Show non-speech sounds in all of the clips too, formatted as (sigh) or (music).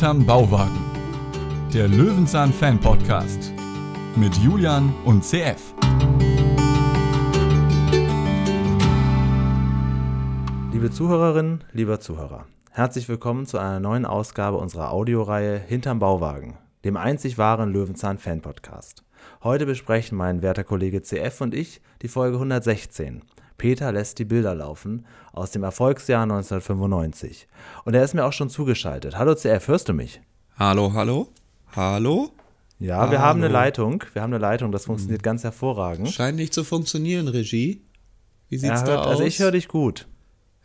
Hinterm Bauwagen. Der Löwenzahn Fan Podcast mit Julian und CF. Liebe Zuhörerinnen, lieber Zuhörer, herzlich willkommen zu einer neuen Ausgabe unserer Audioreihe Hinterm Bauwagen, dem einzig wahren Löwenzahn Fan Podcast. Heute besprechen mein werter Kollege CF und ich die Folge 116. Peter lässt die Bilder laufen aus dem Erfolgsjahr 1995. Und er ist mir auch schon zugeschaltet. Hallo CF, hörst du mich? Hallo, hallo? Hallo? Ja, wir Hallo. haben eine Leitung. Wir haben eine Leitung, das funktioniert ganz hervorragend. Scheint nicht zu funktionieren, Regie. Wie sieht's da hört, aus? also ich höre dich gut.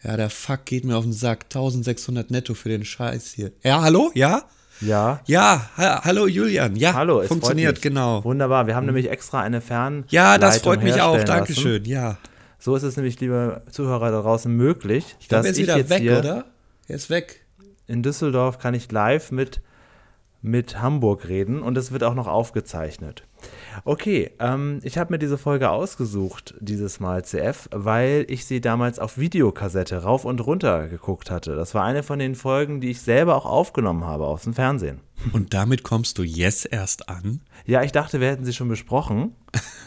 Ja, der Fuck geht mir auf den Sack. 1600 netto für den Scheiß hier. Ja, hallo? Ja? Ja. Ja, ha hallo Julian. Ja, Hallo, es funktioniert, genau. Wunderbar, wir haben nämlich extra eine Fern. Ja, das freut mich auch. Dankeschön. Lassen. Ja. So ist es nämlich, liebe Zuhörer da draußen, möglich, Ich glaube, ist ich wieder jetzt weg, oder? Er ist weg. in Düsseldorf kann ich live mit, mit Hamburg reden und es wird auch noch aufgezeichnet. Okay, ähm, ich habe mir diese Folge ausgesucht, dieses Mal CF, weil ich sie damals auf Videokassette rauf und runter geguckt hatte. Das war eine von den Folgen, die ich selber auch aufgenommen habe aus dem Fernsehen. Und damit kommst du jetzt erst an? Ja, ich dachte, wir hätten sie schon besprochen. (laughs)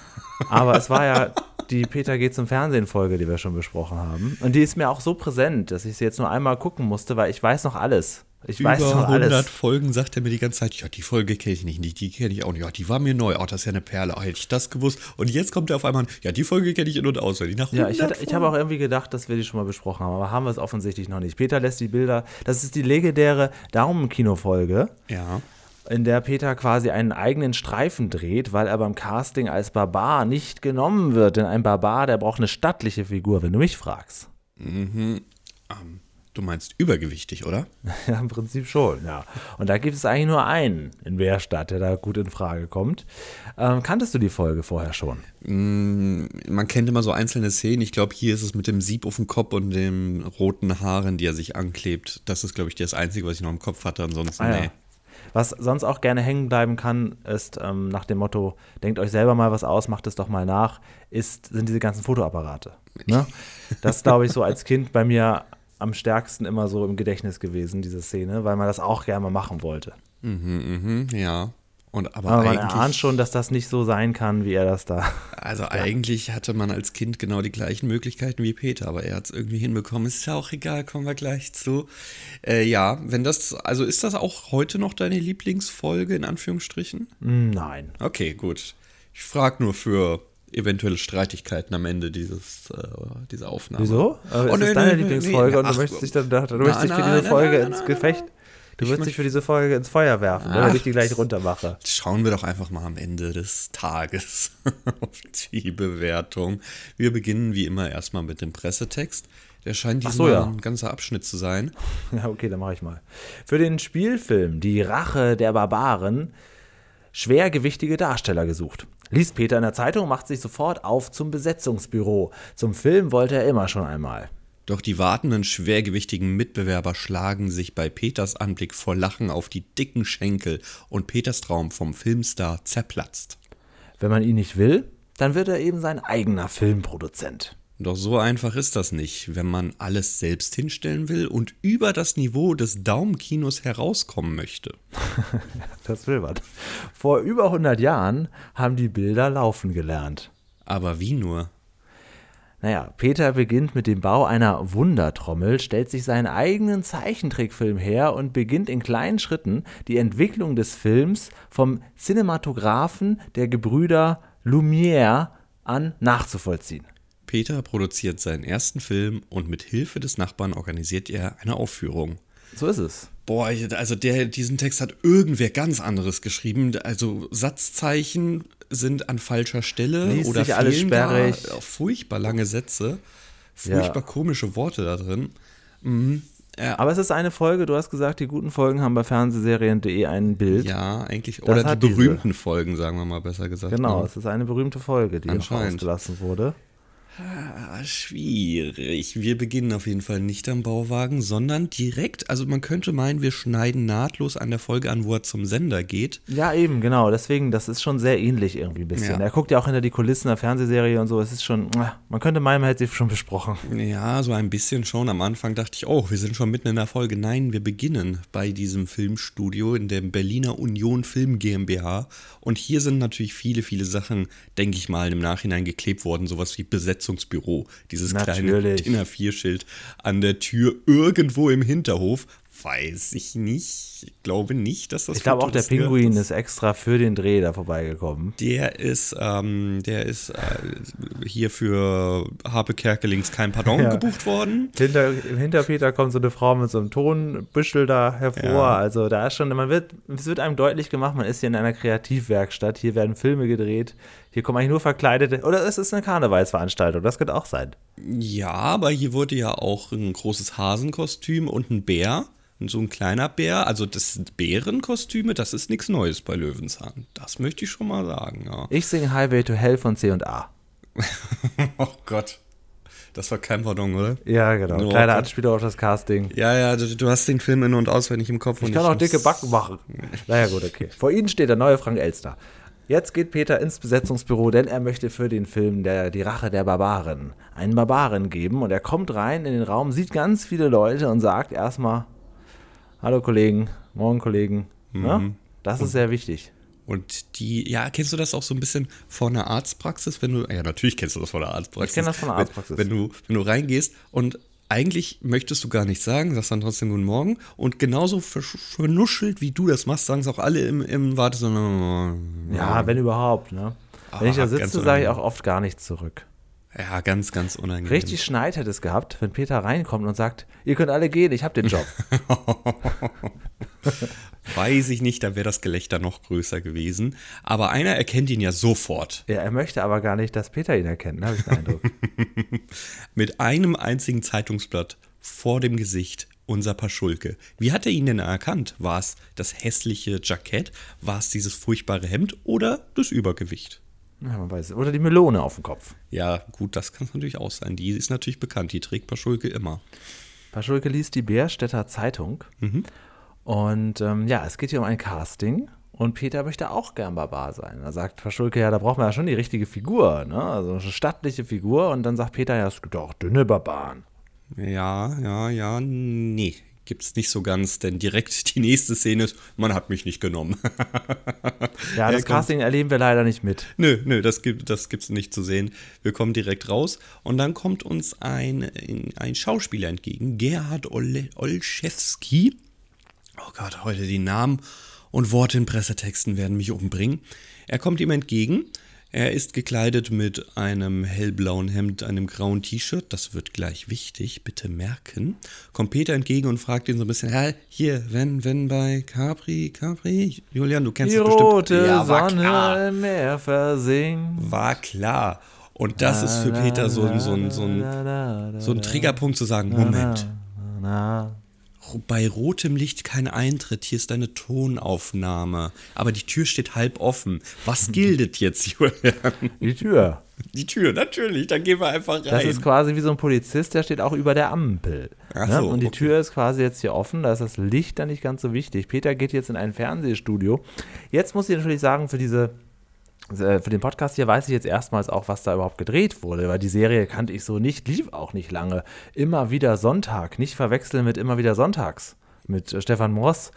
Aber es war ja die Peter geht zum Fernsehen-Folge, die wir schon besprochen haben. Und die ist mir auch so präsent, dass ich sie jetzt nur einmal gucken musste, weil ich weiß noch alles. Ich weiß Über noch 100 alles. Folgen sagt er mir die ganze Zeit, ja, die Folge kenne ich nicht, die, kenne ich auch nicht. Ja, die war mir neu. Oh, das ist ja eine Perle. Oh, hätte ich das gewusst. Und jetzt kommt er auf einmal, ja, die Folge kenne ich in- und auswendig. Nach Ja, ich, 100 hatte, ich habe auch irgendwie gedacht, dass wir die schon mal besprochen haben, aber haben wir es offensichtlich noch nicht. Peter lässt die Bilder, das ist die legendäre Daumenkino-Folge, Ja. In der Peter quasi einen eigenen Streifen dreht, weil er beim Casting als Barbar nicht genommen wird. Denn ein Barbar, der braucht eine stattliche Figur, wenn du mich fragst. Du meinst übergewichtig, oder? (laughs) Ja, im Prinzip schon, ja. Und da gibt es eigentlich nur einen in Wehrstadt, der da gut in Frage kommt. Ähm, kanntest du die Folge vorher schon? Man kennt immer so einzelne Szenen. Ich glaube, hier ist es mit dem Sieb auf dem Kopf und den roten Haaren, die er sich anklebt. Das ist, glaube ich, das Einzige, was ich noch im Kopf hatte. Ansonsten, Ah, ja. nee. Was sonst auch gerne hängen bleiben kann, ist ähm, nach dem Motto, denkt euch selber mal was aus, macht es doch mal nach, ist, sind diese ganzen Fotoapparate. Ne? (laughs) Das glaube ich so als Kind bei mir am stärksten immer so im Gedächtnis gewesen, diese Szene, weil man das auch gerne mal machen wollte. Mhm, ja. Und aber, Aber man erahnt schon, dass das nicht so sein kann, wie er das da. (laughs) also eigentlich hatte man als Kind genau die gleichen Möglichkeiten wie Peter, aber er hat es irgendwie hinbekommen. Ist ja auch egal, kommen wir gleich zu. Äh, ja, wenn das, also ist das auch heute noch deine Lieblingsfolge in Anführungsstrichen? Hm, Nein. Okay, gut. Ich frage nur für eventuelle Streitigkeiten am Ende dieses, äh, dieser Aufnahme. Wieso? Aber Oh, es nee, ist deine nee, Lieblingsfolge nee, und du ach, möchtest dich dann, du nein, möchtest dich für diese Folge ins Gefecht. Du Ich würdest dich für diese Folge ins Feuer werfen, Ach. damit ich die gleich runtermache. Schauen wir doch einfach mal am Ende des Tages (laughs) auf die Bewertung. Wir beginnen wie immer erstmal mit dem Pressetext. Der scheint Ach so, diesmal ja. ein ganzer Abschnitt zu sein. (laughs) Ja, okay, dann mache ich mal. Für den Spielfilm Die Rache der Barbaren schwergewichtige Darsteller gesucht. Liest Peter in der Zeitung, macht sich sofort auf zum Besetzungsbüro. Zum Film wollte er immer schon einmal. Doch die wartenden schwergewichtigen Mitbewerber schlagen sich bei Peters Anblick vor Lachen auf die dicken Schenkel und Peters Traum vom Filmstar zerplatzt. Wenn man ihn nicht will, dann wird er eben sein eigener Filmproduzent. Doch so einfach ist das nicht, wenn man alles selbst hinstellen will und über das Niveau des Daumenkinos herauskommen möchte. (laughs) Das will man. Vor über 100 Jahren haben die Bilder laufen gelernt. Aber wie nur? Naja, Peter beginnt mit dem Bau einer Wundertrommel, stellt sich seinen eigenen Zeichentrickfilm her und beginnt in kleinen Schritten die Entwicklung des Films vom Cinematographen der Gebrüder Lumière an nachzuvollziehen. Peter produziert seinen ersten Film und mit Hilfe des Nachbarn organisiert er eine Aufführung. So ist es. Boah, also der, diesen Text hat irgendwer ganz anderes geschrieben. Also Satzzeichen sind an falscher Stelle Liest oder sich alles sperrig. furchtbar lange Sätze, furchtbar Ja. komische Worte da drin. Aber es ist eine Folge, du hast gesagt, die guten Folgen haben bei Fernsehserien.de ein Bild. Ja, eigentlich. Das Oder die diese. berühmten Folgen, sagen wir mal besser gesagt. Genau, ne? es ist eine berühmte Folge, die ausgelassen wurde. Ah, schwierig. Wir beginnen auf jeden Fall nicht am Bauwagen, sondern direkt, also man könnte meinen, wir schneiden nahtlos an der Folge an, wo er zum Sender geht. Ja, eben, genau. Deswegen, das ist schon sehr ähnlich irgendwie ein bisschen. Ja. Er guckt ja auch hinter die Kulissen der Fernsehserie und so. Es ist schon, ah, man könnte meinen, man hätte sie schon besprochen. Ja, so ein bisschen schon. Am Anfang dachte ich, oh, wir sind schon mitten in der Folge. Nein, wir beginnen bei diesem Filmstudio in der Berliner Union Film GmbH. Und hier sind natürlich viele, viele Sachen, denke ich mal, im Nachhinein geklebt worden. Sowas wie Besetzungsbüro. Dieses kleine Natürlich. DIN A4-Schild an der Tür irgendwo im Hinterhof. Weiß ich nicht. Ich glaube nicht, dass das Ich glaube auch, der. Pinguin ist extra für den Dreh da vorbeigekommen. Der ist, ähm, der ist äh, hier für Harpe Kerkelings kein Pardon (laughs) Ja. gebucht worden. Hinter, hinter Peter kommt so eine Frau mit so einem Tonbüschel da hervor. Ja. Also da ist schon, man wird, es wird einem deutlich gemacht, man ist hier in einer Kreativwerkstatt, hier werden Filme gedreht, hier kommen eigentlich nur Verkleidete, oder es ist eine Karnevalsveranstaltung, das könnte auch sein. Ja, aber hier wurde ja auch ein großes Hasenkostüm und ein Bär. Und so ein kleiner Bär. Also das sind Bärenkostüme, das ist nichts Neues bei Löwenzahn. Das möchte ich schon mal sagen, ja. Ich singe Highway to Hell von C&A. (laughs) Oh Gott. Das war kein Pardon, oder? Ja, genau. Oh Kleiner. Anspieler auf das Casting. Ja, ja, du, du hast den Film in- und auswendig im Kopf. Ich und kann auch muss- dicke Backen machen. Naja, gut, okay. Vor Ihnen steht der neue Frank Elster. Jetzt geht Peter ins Besetzungsbüro, denn er möchte für den Film der, Die Rache der Barbaren einen Barbaren geben. Und er kommt rein in den Raum, sieht ganz viele Leute und sagt erstmal: Hallo Kollegen, morgen Kollegen. Ja? Das ist sehr wichtig. Und die, ja, kennst du das auch so ein bisschen von der Arztpraxis, wenn du, ja, natürlich kennst du das von der Arztpraxis. Ich kenn das von der Arztpraxis. Wenn, wenn, du, wenn du reingehst und eigentlich möchtest du gar nichts sagen, sagst dann trotzdem Guten Morgen und genauso vernuschelt, wie du das machst, sagen es auch alle im, im Wartezimmer. Ja, wenn überhaupt. Ne? Wenn ich Ah, da ganz sitze, sage ich auch oft gar nichts zurück. Ja, ganz, ganz unangenehm. Richtig Schneid hätte es gehabt, wenn Peter reinkommt und sagt: Ihr könnt alle gehen, ich habe den Job. (laughs) Weiß ich nicht, da wäre das Gelächter noch größer gewesen. Aber einer erkennt ihn ja sofort. ja, er möchte aber gar nicht, dass Peter ihn erkennt, ne, habe ich den Eindruck. (laughs) Mit einem einzigen Zeitungsblatt vor dem Gesicht unser Paschulke. Wie hat er ihn denn erkannt? War es das hässliche Jackett? War es dieses furchtbare Hemd oder das Übergewicht? Ja, man weiß. Oder die Melone auf dem Kopf. Ja, gut, das kann es natürlich auch sein. Die ist natürlich bekannt. Die trägt Paschulke immer. Paschulke liest die Bärstädter Zeitung. Und ähm, ja, es geht hier um ein Casting. Und Peter möchte auch gern Barbar sein. Da sagt Paschulke, ja, da braucht man ja schon die richtige Figur, ne? Also eine stattliche Figur. Und dann sagt Peter, ja, es gibt auch dünne Barbaren. Ja, ja, ja, nee. Gibt's nicht so ganz, denn direkt die nächste Szene ist, man hat mich nicht genommen. (laughs) Ja, das Casting erleben wir leider nicht mit. Nö, nö, das gibt das gibt's nicht zu sehen. Wir kommen direkt raus und dann kommt uns ein, ein Schauspieler entgegen, Gerhard Olszewski. Oh Gott, heute die Namen und Worte in Pressetexten werden mich umbringen. Er kommt ihm entgegen. Er ist gekleidet mit einem hellblauen Hemd, einem grauen T-Shirt. Das wird gleich wichtig, bitte merken. Kommt Peter entgegen und fragt ihn so ein bisschen, ja, hier, wenn, wenn bei Capri, Capri, Julian, du kennst Die das bestimmt. rote Ja, war Sonne klar. im Meer versinkt. War klar. Und das ist für Peter so ein, so ein, so ein, so ein Triggerpunkt zu sagen, Moment, Na, bei rotem Licht kein Eintritt, hier ist eine Tonaufnahme. Aber die Tür steht halb offen. Was (laughs) gilt jetzt, Julian? die Tür. Die Tür, natürlich, dann gehen wir einfach rein. Das ist quasi wie so ein Polizist, der steht auch über der Ampel. Ach ne? so, Und die okay. Tür ist quasi jetzt hier offen, da ist das Licht dann nicht ganz so wichtig. Peter geht jetzt in ein Fernsehstudio. Jetzt muss ich natürlich sagen, für diese für den Podcast hier weiß ich jetzt erstmals auch, was da überhaupt gedreht wurde, weil die Serie kannte ich so nicht, lief auch nicht lange. Immer wieder Sonntag, nicht verwechseln mit immer wieder Sonntags mit äh, Stefan Moss.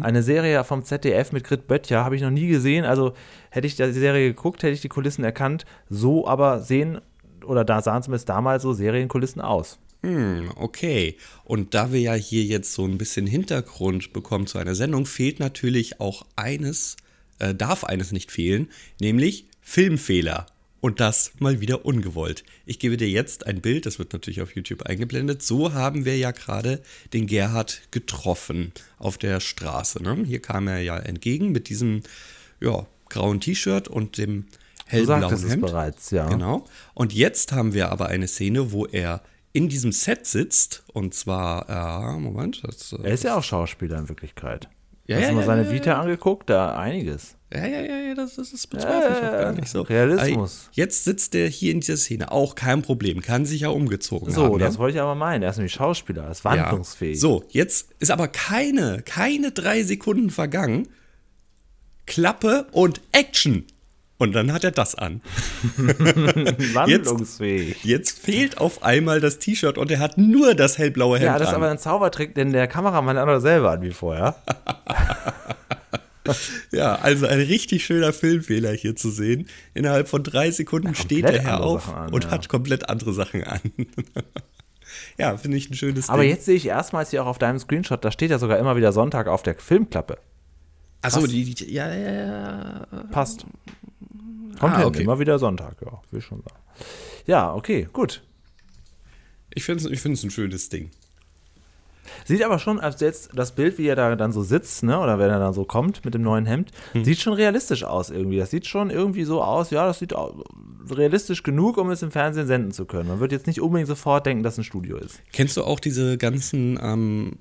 Eine Serie vom ZDF mit Grit Böttcher habe ich noch nie gesehen. Also hätte ich die Serie geguckt, hätte ich die Kulissen erkannt. So aber sehen oder da sahen zumindest damals so Serienkulissen aus. Hm, okay. Und da wir ja hier jetzt so ein bisschen Hintergrund bekommen zu einer Sendung, fehlt natürlich auch eines, äh, darf eines nicht fehlen, nämlich Filmfehler. Und das mal wieder ungewollt. Ich gebe dir jetzt ein Bild, das wird natürlich auf YouTube eingeblendet. So haben wir ja gerade den Gerhard getroffen auf der Straße. Ne? Hier kam er ja entgegen mit diesem ja, grauen T-Shirt und dem hellblauen sagtest es Hemd. bereits, ja. Genau. Und jetzt haben wir aber eine Szene, wo er in diesem Set sitzt. Und zwar, äh, Moment, das, Er ist ja auch Schauspieler in Wirklichkeit. Ja, Hast ja, du mal ja, seine ja, Vita angeguckt? Da einiges. Ja, ja, ja, ja das, das, das bezweifle ich auch gar nicht so. Realismus. Jetzt sitzt der hier in dieser Szene, auch kein Problem, kann sich ja umgezogen So, haben. das ja? wollte ich aber meinen. Er ist nämlich Schauspieler, er ist Ja. wandlungsfähig. So, jetzt ist aber keine, keine drei Sekunden vergangen. Klappe und Action. Und dann hat er das an. (laughs) wandlungsfähig. Jetzt fehlt auf einmal das T-Shirt und er hat nur das hellblaue Hemd Ja, das ist an. aber ein Zaubertrick, denn der Kameramann hat doch selber an wie vorher. (laughs) Ja, also ein richtig schöner Filmfehler hier zu sehen. Innerhalb von drei Sekunden steht der Herr auf an, und ja. hat komplett andere Sachen an. (laughs) ja, finde ich ein schönes Aber Ding. jetzt sehe ich erstmals hier auch auf deinem Screenshot, da steht ja sogar immer wieder Sonntag auf der Filmklappe. Achso, die, die, ja, ja, ja. Passt. Kommt Ah, hin, okay. immer wieder Sonntag, ja, will schon sagen. Ja, okay, gut. Ich finde es ich find's ein schönes Ding. Sieht aber schon, als jetzt das Bild, wie er da dann so sitzt, ne, oder wenn er dann so kommt mit dem neuen Hemd, Hm. sieht schon realistisch aus irgendwie. Das sieht schon irgendwie so aus, ja, das sieht au- realistisch genug, um es im Fernsehen senden zu können. Man wird jetzt nicht unbedingt sofort denken, dass es ein Studio ist. Kennst du auch diese ganzen ähm,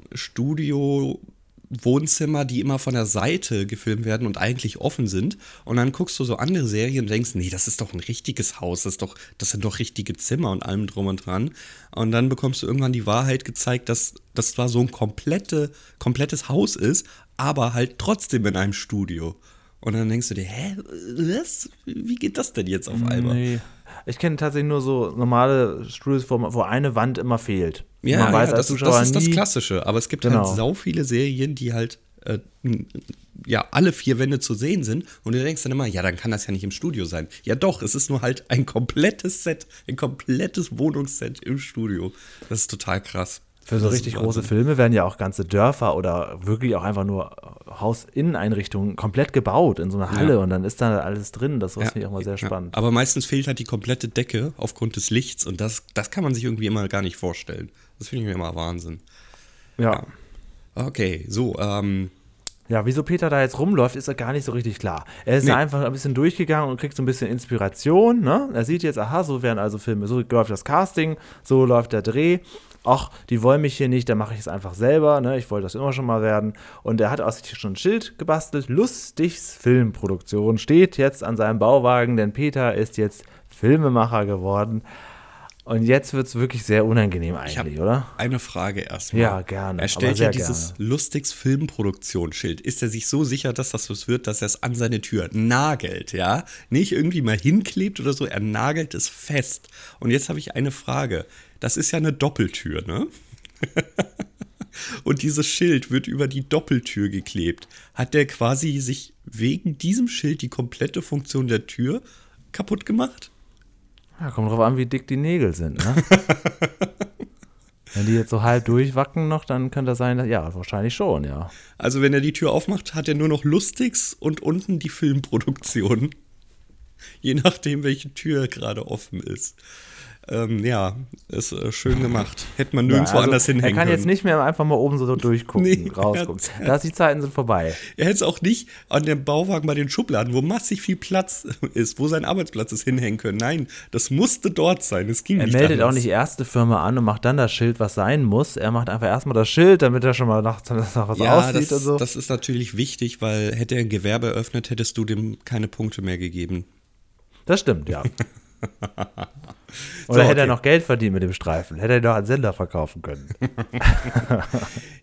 Studio-Wohnzimmer, die immer von der Seite gefilmt werden und eigentlich offen sind? Und dann guckst du so andere Serien und denkst, nee, das ist doch ein richtiges Haus, das, ist doch, das sind doch richtige Zimmer und allem drum und dran. Und dann bekommst du irgendwann die Wahrheit gezeigt, dass das zwar so ein komplette, komplettes Haus ist, aber halt trotzdem in einem Studio. Und dann denkst du dir, hä, was? Wie geht das denn jetzt auf einmal? Nee. Ich kenne tatsächlich nur so normale Studios, wo, wo eine Wand immer fehlt. Ja, Man weiß ja als das, das ist das Klassische. Aber es gibt Genau. halt sau viele Serien, die halt äh, ja alle vier Wände zu sehen sind. Und du denkst dann immer, ja, dann kann das ja nicht im Studio sein. Ja, doch, es ist nur halt ein komplettes Set, ein komplettes Wohnungsset im Studio. Das ist total krass. Für so richtig große. Filme werden ja auch ganze Dörfer oder wirklich auch einfach nur Hausinneneinrichtungen komplett gebaut in so einer Halle und dann ist da alles drin. Das finde ich auch mal sehr ja. spannend. Aber meistens fehlt halt die komplette Decke aufgrund des Lichts und das, das kann man sich irgendwie immer gar nicht vorstellen. Das finde ich mir immer Wahnsinn. Ja. Okay, so, ähm, Ja, wieso Peter da jetzt rumläuft, ist ja gar nicht so richtig klar. Er ist Nee. einfach ein bisschen durchgegangen und kriegt so ein bisschen Inspiration. Ne? Er sieht jetzt, aha, so werden also Filme, so läuft das Casting, so läuft der Dreh. Ach, die wollen mich hier nicht, dann mache ich es einfach selber. Ne? Ich wollte das immer schon mal werden. Und er hat aus sich schon ein Schild gebastelt. Lustigs Filmproduktion steht jetzt an seinem Bauwagen, denn Peter ist jetzt Filmemacher geworden. Und jetzt wird es wirklich sehr unangenehm eigentlich, oder? eine Frage erstmal. Ja, gerne, Er stellt ja dieses Lustigs Filmproduktionsschild. Ist er sich so sicher, dass das was wird, dass er es an seine Tür nagelt, ja? Nicht irgendwie mal hinklebt oder so, er nagelt es fest. Und jetzt habe ich eine Frage. Das ist ja eine Doppeltür, ne? (laughs) Und dieses Schild wird über die Doppeltür geklebt. Hat der quasi sich wegen diesem Schild die komplette Funktion der Tür kaputt gemacht? Ja, kommt drauf an, wie dick die Nägel sind, ne? (laughs) Wenn die jetzt so halb durchwacken noch, dann könnte das sein, dass, ja, wahrscheinlich schon, ja. Also wenn er die Tür aufmacht, hat er nur noch Lustigs und unten die Filmproduktion. Je nachdem, welche Tür gerade offen ist. Ähm, ja, ist äh, schön gemacht. (laughs) Hätte man nirgendwo Ja, also, anders hinhängen Er kann können. jetzt nicht mehr einfach mal oben so (laughs) durchgucken, Nee, (laughs) rausgucken. er- Da die Zeiten sind vorbei. Er hätte es auch nicht an dem Bauwagen bei den Schubladen, wo massig viel Platz ist, wo sein Arbeitsplatz ist, hinhängen können. Nein, das musste dort sein. Es ging Er nicht meldet auch anders. nicht erst die Firma an und macht dann das Schild, was sein muss. Er macht einfach erstmal das Schild, damit er schon mal nachts nach was Ja, aussieht das, und so. das ist natürlich wichtig, weil hätte er ein Gewerbe eröffnet, hättest du dem keine Punkte mehr gegeben. Das stimmt, ja. (laughs) Oder So, hätte er okay. noch Geld verdient mit dem Streifen? Hätte er doch einen Sender verkaufen können. (laughs)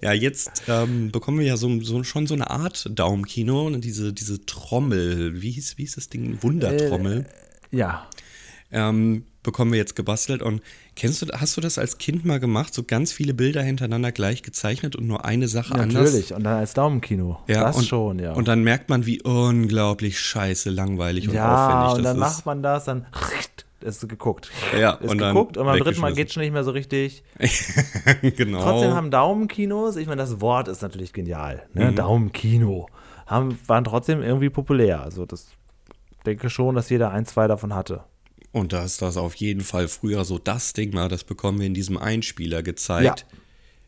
Ja, jetzt ähm, bekommen wir ja so, so, schon so eine Art Daumenkino und diese, diese Trommel, wie hieß, wie hieß das Ding? Wundertrommel. Ja. ähm, bekommen wir jetzt gebastelt. Und kennst du, hast du das als Kind mal gemacht? So ganz viele Bilder hintereinander gleich gezeichnet und nur eine Sache anders? Natürlich. Und dann als Daumenkino. Ja, das und, schon, ja. Und dann merkt man, wie unglaublich scheiße, langweilig und ja, aufwendig und das dann ist. macht man das, dann ist geguckt. Ja, ist und dann geguckt und beim dritten Mal geht schon nicht mehr so richtig. (laughs) genau. Trotzdem haben Daumenkinos, ich meine, das Wort ist natürlich genial. Mhm. Ne? Daumenkino. Haben, waren trotzdem irgendwie populär. Also das denke schon, dass jeder ein, zwei davon hatte. Und da ist das auf jeden Fall früher so das Ding mal, das bekommen wir in diesem Einspieler gezeigt,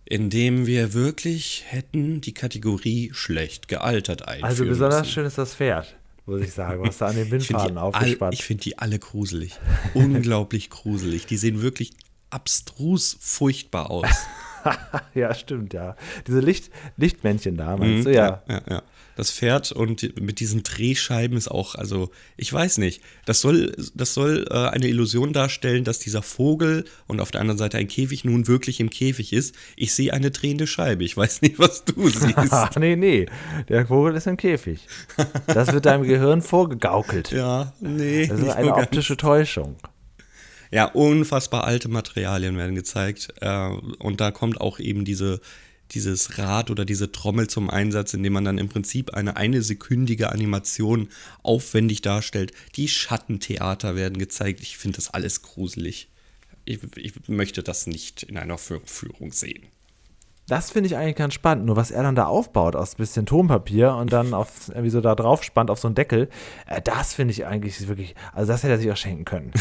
in dem wir wirklich hätten die Kategorie schlecht gealtert einführen Also besonders müssen. schön ist das Pferd, muss ich sagen, was da an den finde Bindfaden die, all, aufgespannt. ich find die alle gruselig. Unglaublich (laughs) gruselig. Die sehen wirklich abstrus furchtbar aus. (laughs) ja, stimmt, ja. Diese Licht, Lichtmännchen da, meinst Mhm, du? Ja. ja, ja. Das Pferd und mit diesen Drehscheiben ist auch, also ich weiß nicht, das soll, das soll äh, eine Illusion darstellen, dass dieser Vogel und auf der anderen Seite ein Käfig nun wirklich im Käfig ist. Ich sehe eine drehende Scheibe. Ich weiß nicht, was du (laughs) siehst. Ach, nee, nee. Der Vogel ist im Käfig. Das wird deinem Gehirn vorgegaukelt. ja, nee. Das ist eine nur ganz. optische Täuschung. Ja, unfassbar alte Materialien werden gezeigt. Äh, und da kommt auch eben diese, dieses Rad oder diese Trommel zum Einsatz, indem man dann im Prinzip eine eine sekündige Animation aufwendig darstellt. Die Schattentheater werden gezeigt. Ich finde das alles gruselig. Ich, ich möchte das nicht in einer Führ- Führung sehen. Das finde ich eigentlich ganz spannend. Nur was er dann da aufbaut aus bisschen Tonpapier und dann auf, irgendwie so da drauf spannt auf so einen Deckel, äh, das finde ich eigentlich wirklich, also das hätte er sich auch schenken können.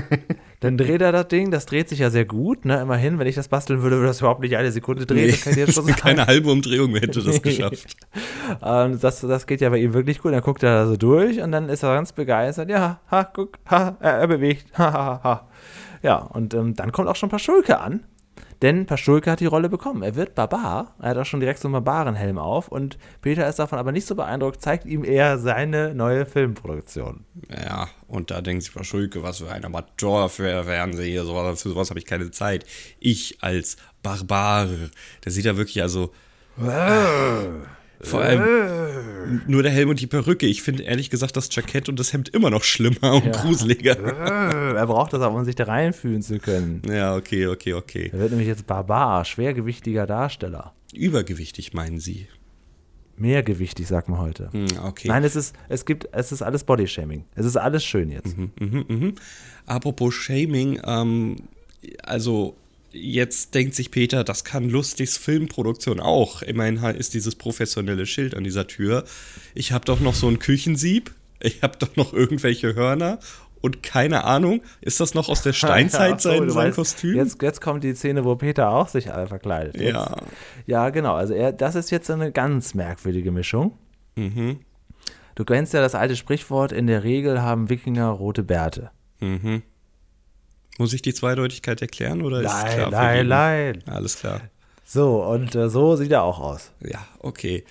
(laughs) dann dreht er das Ding, das dreht sich ja sehr gut, ne? Immerhin, wenn ich das basteln würde, würde das überhaupt nicht eine Sekunde drehen, (laughs) das dir schon sagen. keine halbe Umdrehung mehr hätte das geschafft. Ähm, das, das geht ja bei ihm wirklich gut. Dann guckt er da so durch und dann ist er ganz begeistert. Ja, ha, guck, ha, er, er bewegt. (laughs) Ha, ha, ha, ha. Ja, und ähm, dann kommt auch schon Paschulke an. Denn Paschulke hat die Rolle bekommen. Er wird Barbar. Er hat auch schon direkt so einen Barbarenhelm auf. Und Peter ist davon aber nicht so beeindruckt, zeigt ihm eher seine neue Filmproduktion. Ja, und da denkt sich Frau Schulke, was für ein Amateur für Fernseher, sowas, für sowas habe ich keine Zeit. Ich als Barbare, der sieht ja wirklich also. Vor allem nur der Helm und die Perücke. Ich finde ehrlich gesagt das Jackett und das Hemd immer noch schlimmer und gruseliger. Äh, er braucht das auch, um sich da reinfühlen zu können. Ja, okay, okay, okay. Er wird nämlich jetzt Barbar, schwergewichtiger Darsteller. Übergewichtig meinen Sie? Mehrgewichtig, sagt man heute. Hm, okay. Nein, es ist, es gibt, es ist alles Bodyshaming. Es ist alles schön jetzt. Apropos Shaming, ähm, also jetzt denkt sich Peter, das kann Lustigs Filmproduktion auch. Immerhin ist dieses professionelle Schild an dieser Tür. Ich habe doch noch so ein Küchensieb, ich habe doch noch irgendwelche Hörner und keine Ahnung, ist das noch aus der (laughs) Steinzeit so, sein, sein weißt, Kostüm? Jetzt, jetzt kommt die Szene, wo Peter auch sich alle verkleidet. Jetzt. ja, Ja, genau. Also er, das ist jetzt eine ganz merkwürdige Mischung. Mhm. Du kennst ja das alte Sprichwort, in der Regel haben Wikinger rote Bärte. Muss ich die Zweideutigkeit erklären oder ist Nein, klar? für nein, jeden? nein. Alles klar. So, und äh, so sieht er auch aus. Ja, okay.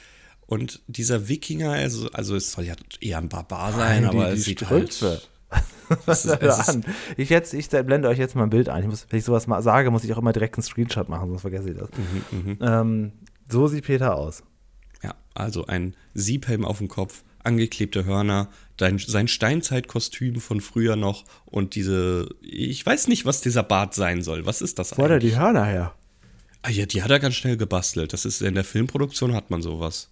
Und dieser Wikinger, also, also es soll ja eher ein Barbar sein, aber es sieht Strümpfe. (laughs) halt. Es ist, (laughs) ist, an. Ich, jetzt, ich blende euch jetzt mal ein Bild ein. Ich muss, wenn ich sowas mal sage, muss ich auch immer direkt einen Screenshot machen, sonst vergesse ich das. Mhm, ähm, so sieht Peter aus. ja, also ein Siebhelm auf dem Kopf, angeklebte Hörner, dein, sein Steinzeitkostüm von früher noch und diese, ich weiß nicht, was dieser Bart sein soll. Was ist das Wo hat er eigentlich? die Hörner her? Ah, ja, die hat er ganz schnell gebastelt. Das ist in der Filmproduktion hat man sowas.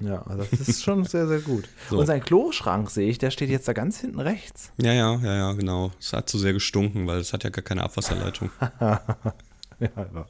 Ja, das ist schon (laughs) sehr, sehr gut. So. Und sein Kloschrank sehe ich, der steht jetzt da ganz hinten rechts. Ja, ja, ja, ja, genau. Es hat zu sehr gestunken, weil es hat ja gar keine Abwasserleitung. (laughs) Ja, ja.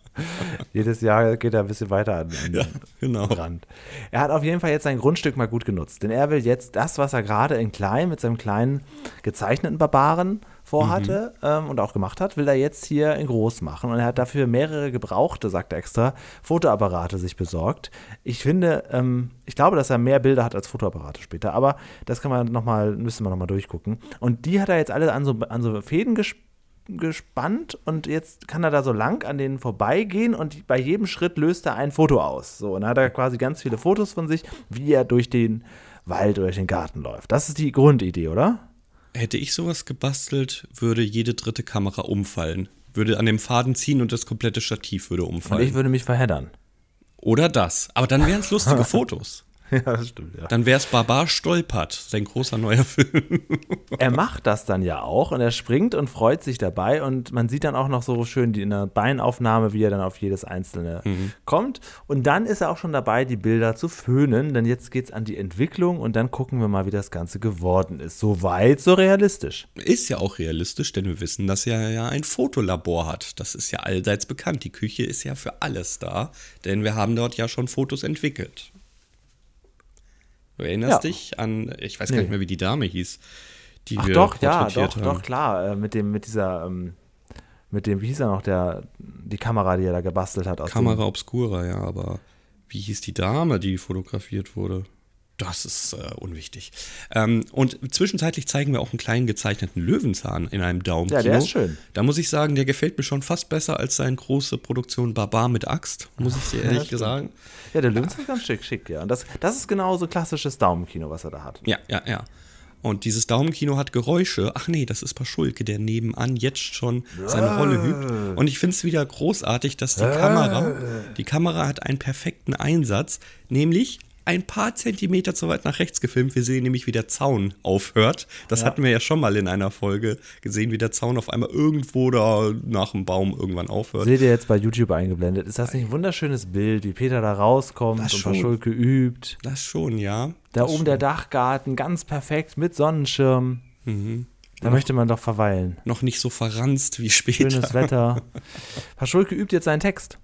Jedes Jahr geht er ein bisschen weiter an, an ja, genau. den Rand. Er hat auf jeden Fall jetzt sein Grundstück mal gut genutzt, denn er will jetzt das, was er gerade in klein mit seinem kleinen gezeichneten Barbaren vorhatte ähm, und auch gemacht hat, will er jetzt hier in groß machen. Und er hat dafür mehrere gebrauchte, sagt er extra, Fotoapparate sich besorgt. Ich finde, ähm, ich glaube, dass er mehr Bilder hat als Fotoapparate später, aber das kann man noch mal, müssen wir nochmal durchgucken. Und die hat er jetzt alle an so, an so Fäden gespannt gespannt und jetzt kann er da so lang an denen vorbeigehen und bei jedem Schritt löst er ein Foto aus. So, und dann hat er quasi ganz viele Fotos von sich, wie er durch den Wald oder durch den Garten läuft. Das ist die Grundidee, oder? Hätte ich sowas gebastelt, würde jede dritte Kamera umfallen. Würde an dem Faden ziehen und das komplette Stativ würde Und umfallen. ich würde mich verheddern. Oder das. Aber dann wären es (laughs) lustige Fotos. (laughs) Ja, das stimmt, ja. Dann wäre es Barbar stolpert, sein großer neuer (laughs) Film. Er macht das dann ja auch und er springt und freut sich dabei und man sieht dann auch noch so schön die in der Beinaufnahme, wie er dann auf jedes einzelne kommt. Und dann ist er auch schon dabei, die Bilder zu föhnen, denn jetzt geht es an die Entwicklung und dann gucken wir mal, wie das Ganze geworden ist. So weit, so realistisch. Ist ja auch realistisch, denn wir wissen, dass er ja ein Fotolabor hat. Das ist ja allseits bekannt. Die Küche ist ja für alles da, denn wir haben dort ja schon Fotos entwickelt. Du erinnerst Ja. dich an, ich weiß gar nicht mehr, wie die Dame hieß, die Ach wir doch, ja, doch, haben. doch, klar. Äh, mit dem, mit dieser, ähm, mit dem, wie hieß er noch, der, die Kamera, die er da gebastelt hat. Kamera Obscura, ja, aber wie hieß die Dame, die fotografiert wurde? Das ist äh, unwichtig. Ähm, und zwischenzeitlich zeigen wir auch einen kleinen gezeichneten Löwenzahn in einem Daumenkino. Ja, der ist schön. Da muss ich sagen, der gefällt mir schon fast besser als seine große Produktion Barbar mit Axt, muss ich dir ehrlich Ja, sagen. Ja, der Löwenzahn ist ganz schick, schick, ja. Und das, das ist genauso klassisches Daumenkino, was er da hat. Ja, ja, ja. Und dieses Daumenkino hat Geräusche. Ach nee, das ist Paschulke, der nebenan jetzt schon seine Rolle übt. Und ich finde es wieder großartig, dass die Kamera, die Kamera hat einen perfekten Einsatz, nämlich ein paar Zentimeter zu weit nach rechts gefilmt. Wir sehen nämlich, wie der Zaun aufhört. Das Ja. hatten wir ja schon mal in einer Folge gesehen, wie der Zaun auf einmal irgendwo da nach dem Baum irgendwann aufhört. Seht ihr jetzt bei YouTube eingeblendet. Ist das nicht ein wunderschönes Bild, wie Peter da rauskommt Das und schon. Paschulke übt? Das schon, ja. Da das oben schon. der Dachgarten, ganz perfekt mit Sonnenschirm. Mhm. Da möchte man doch verweilen. Noch nicht so verranzt wie später. Schönes Wetter. (laughs) Paschulke übt jetzt seinen Text.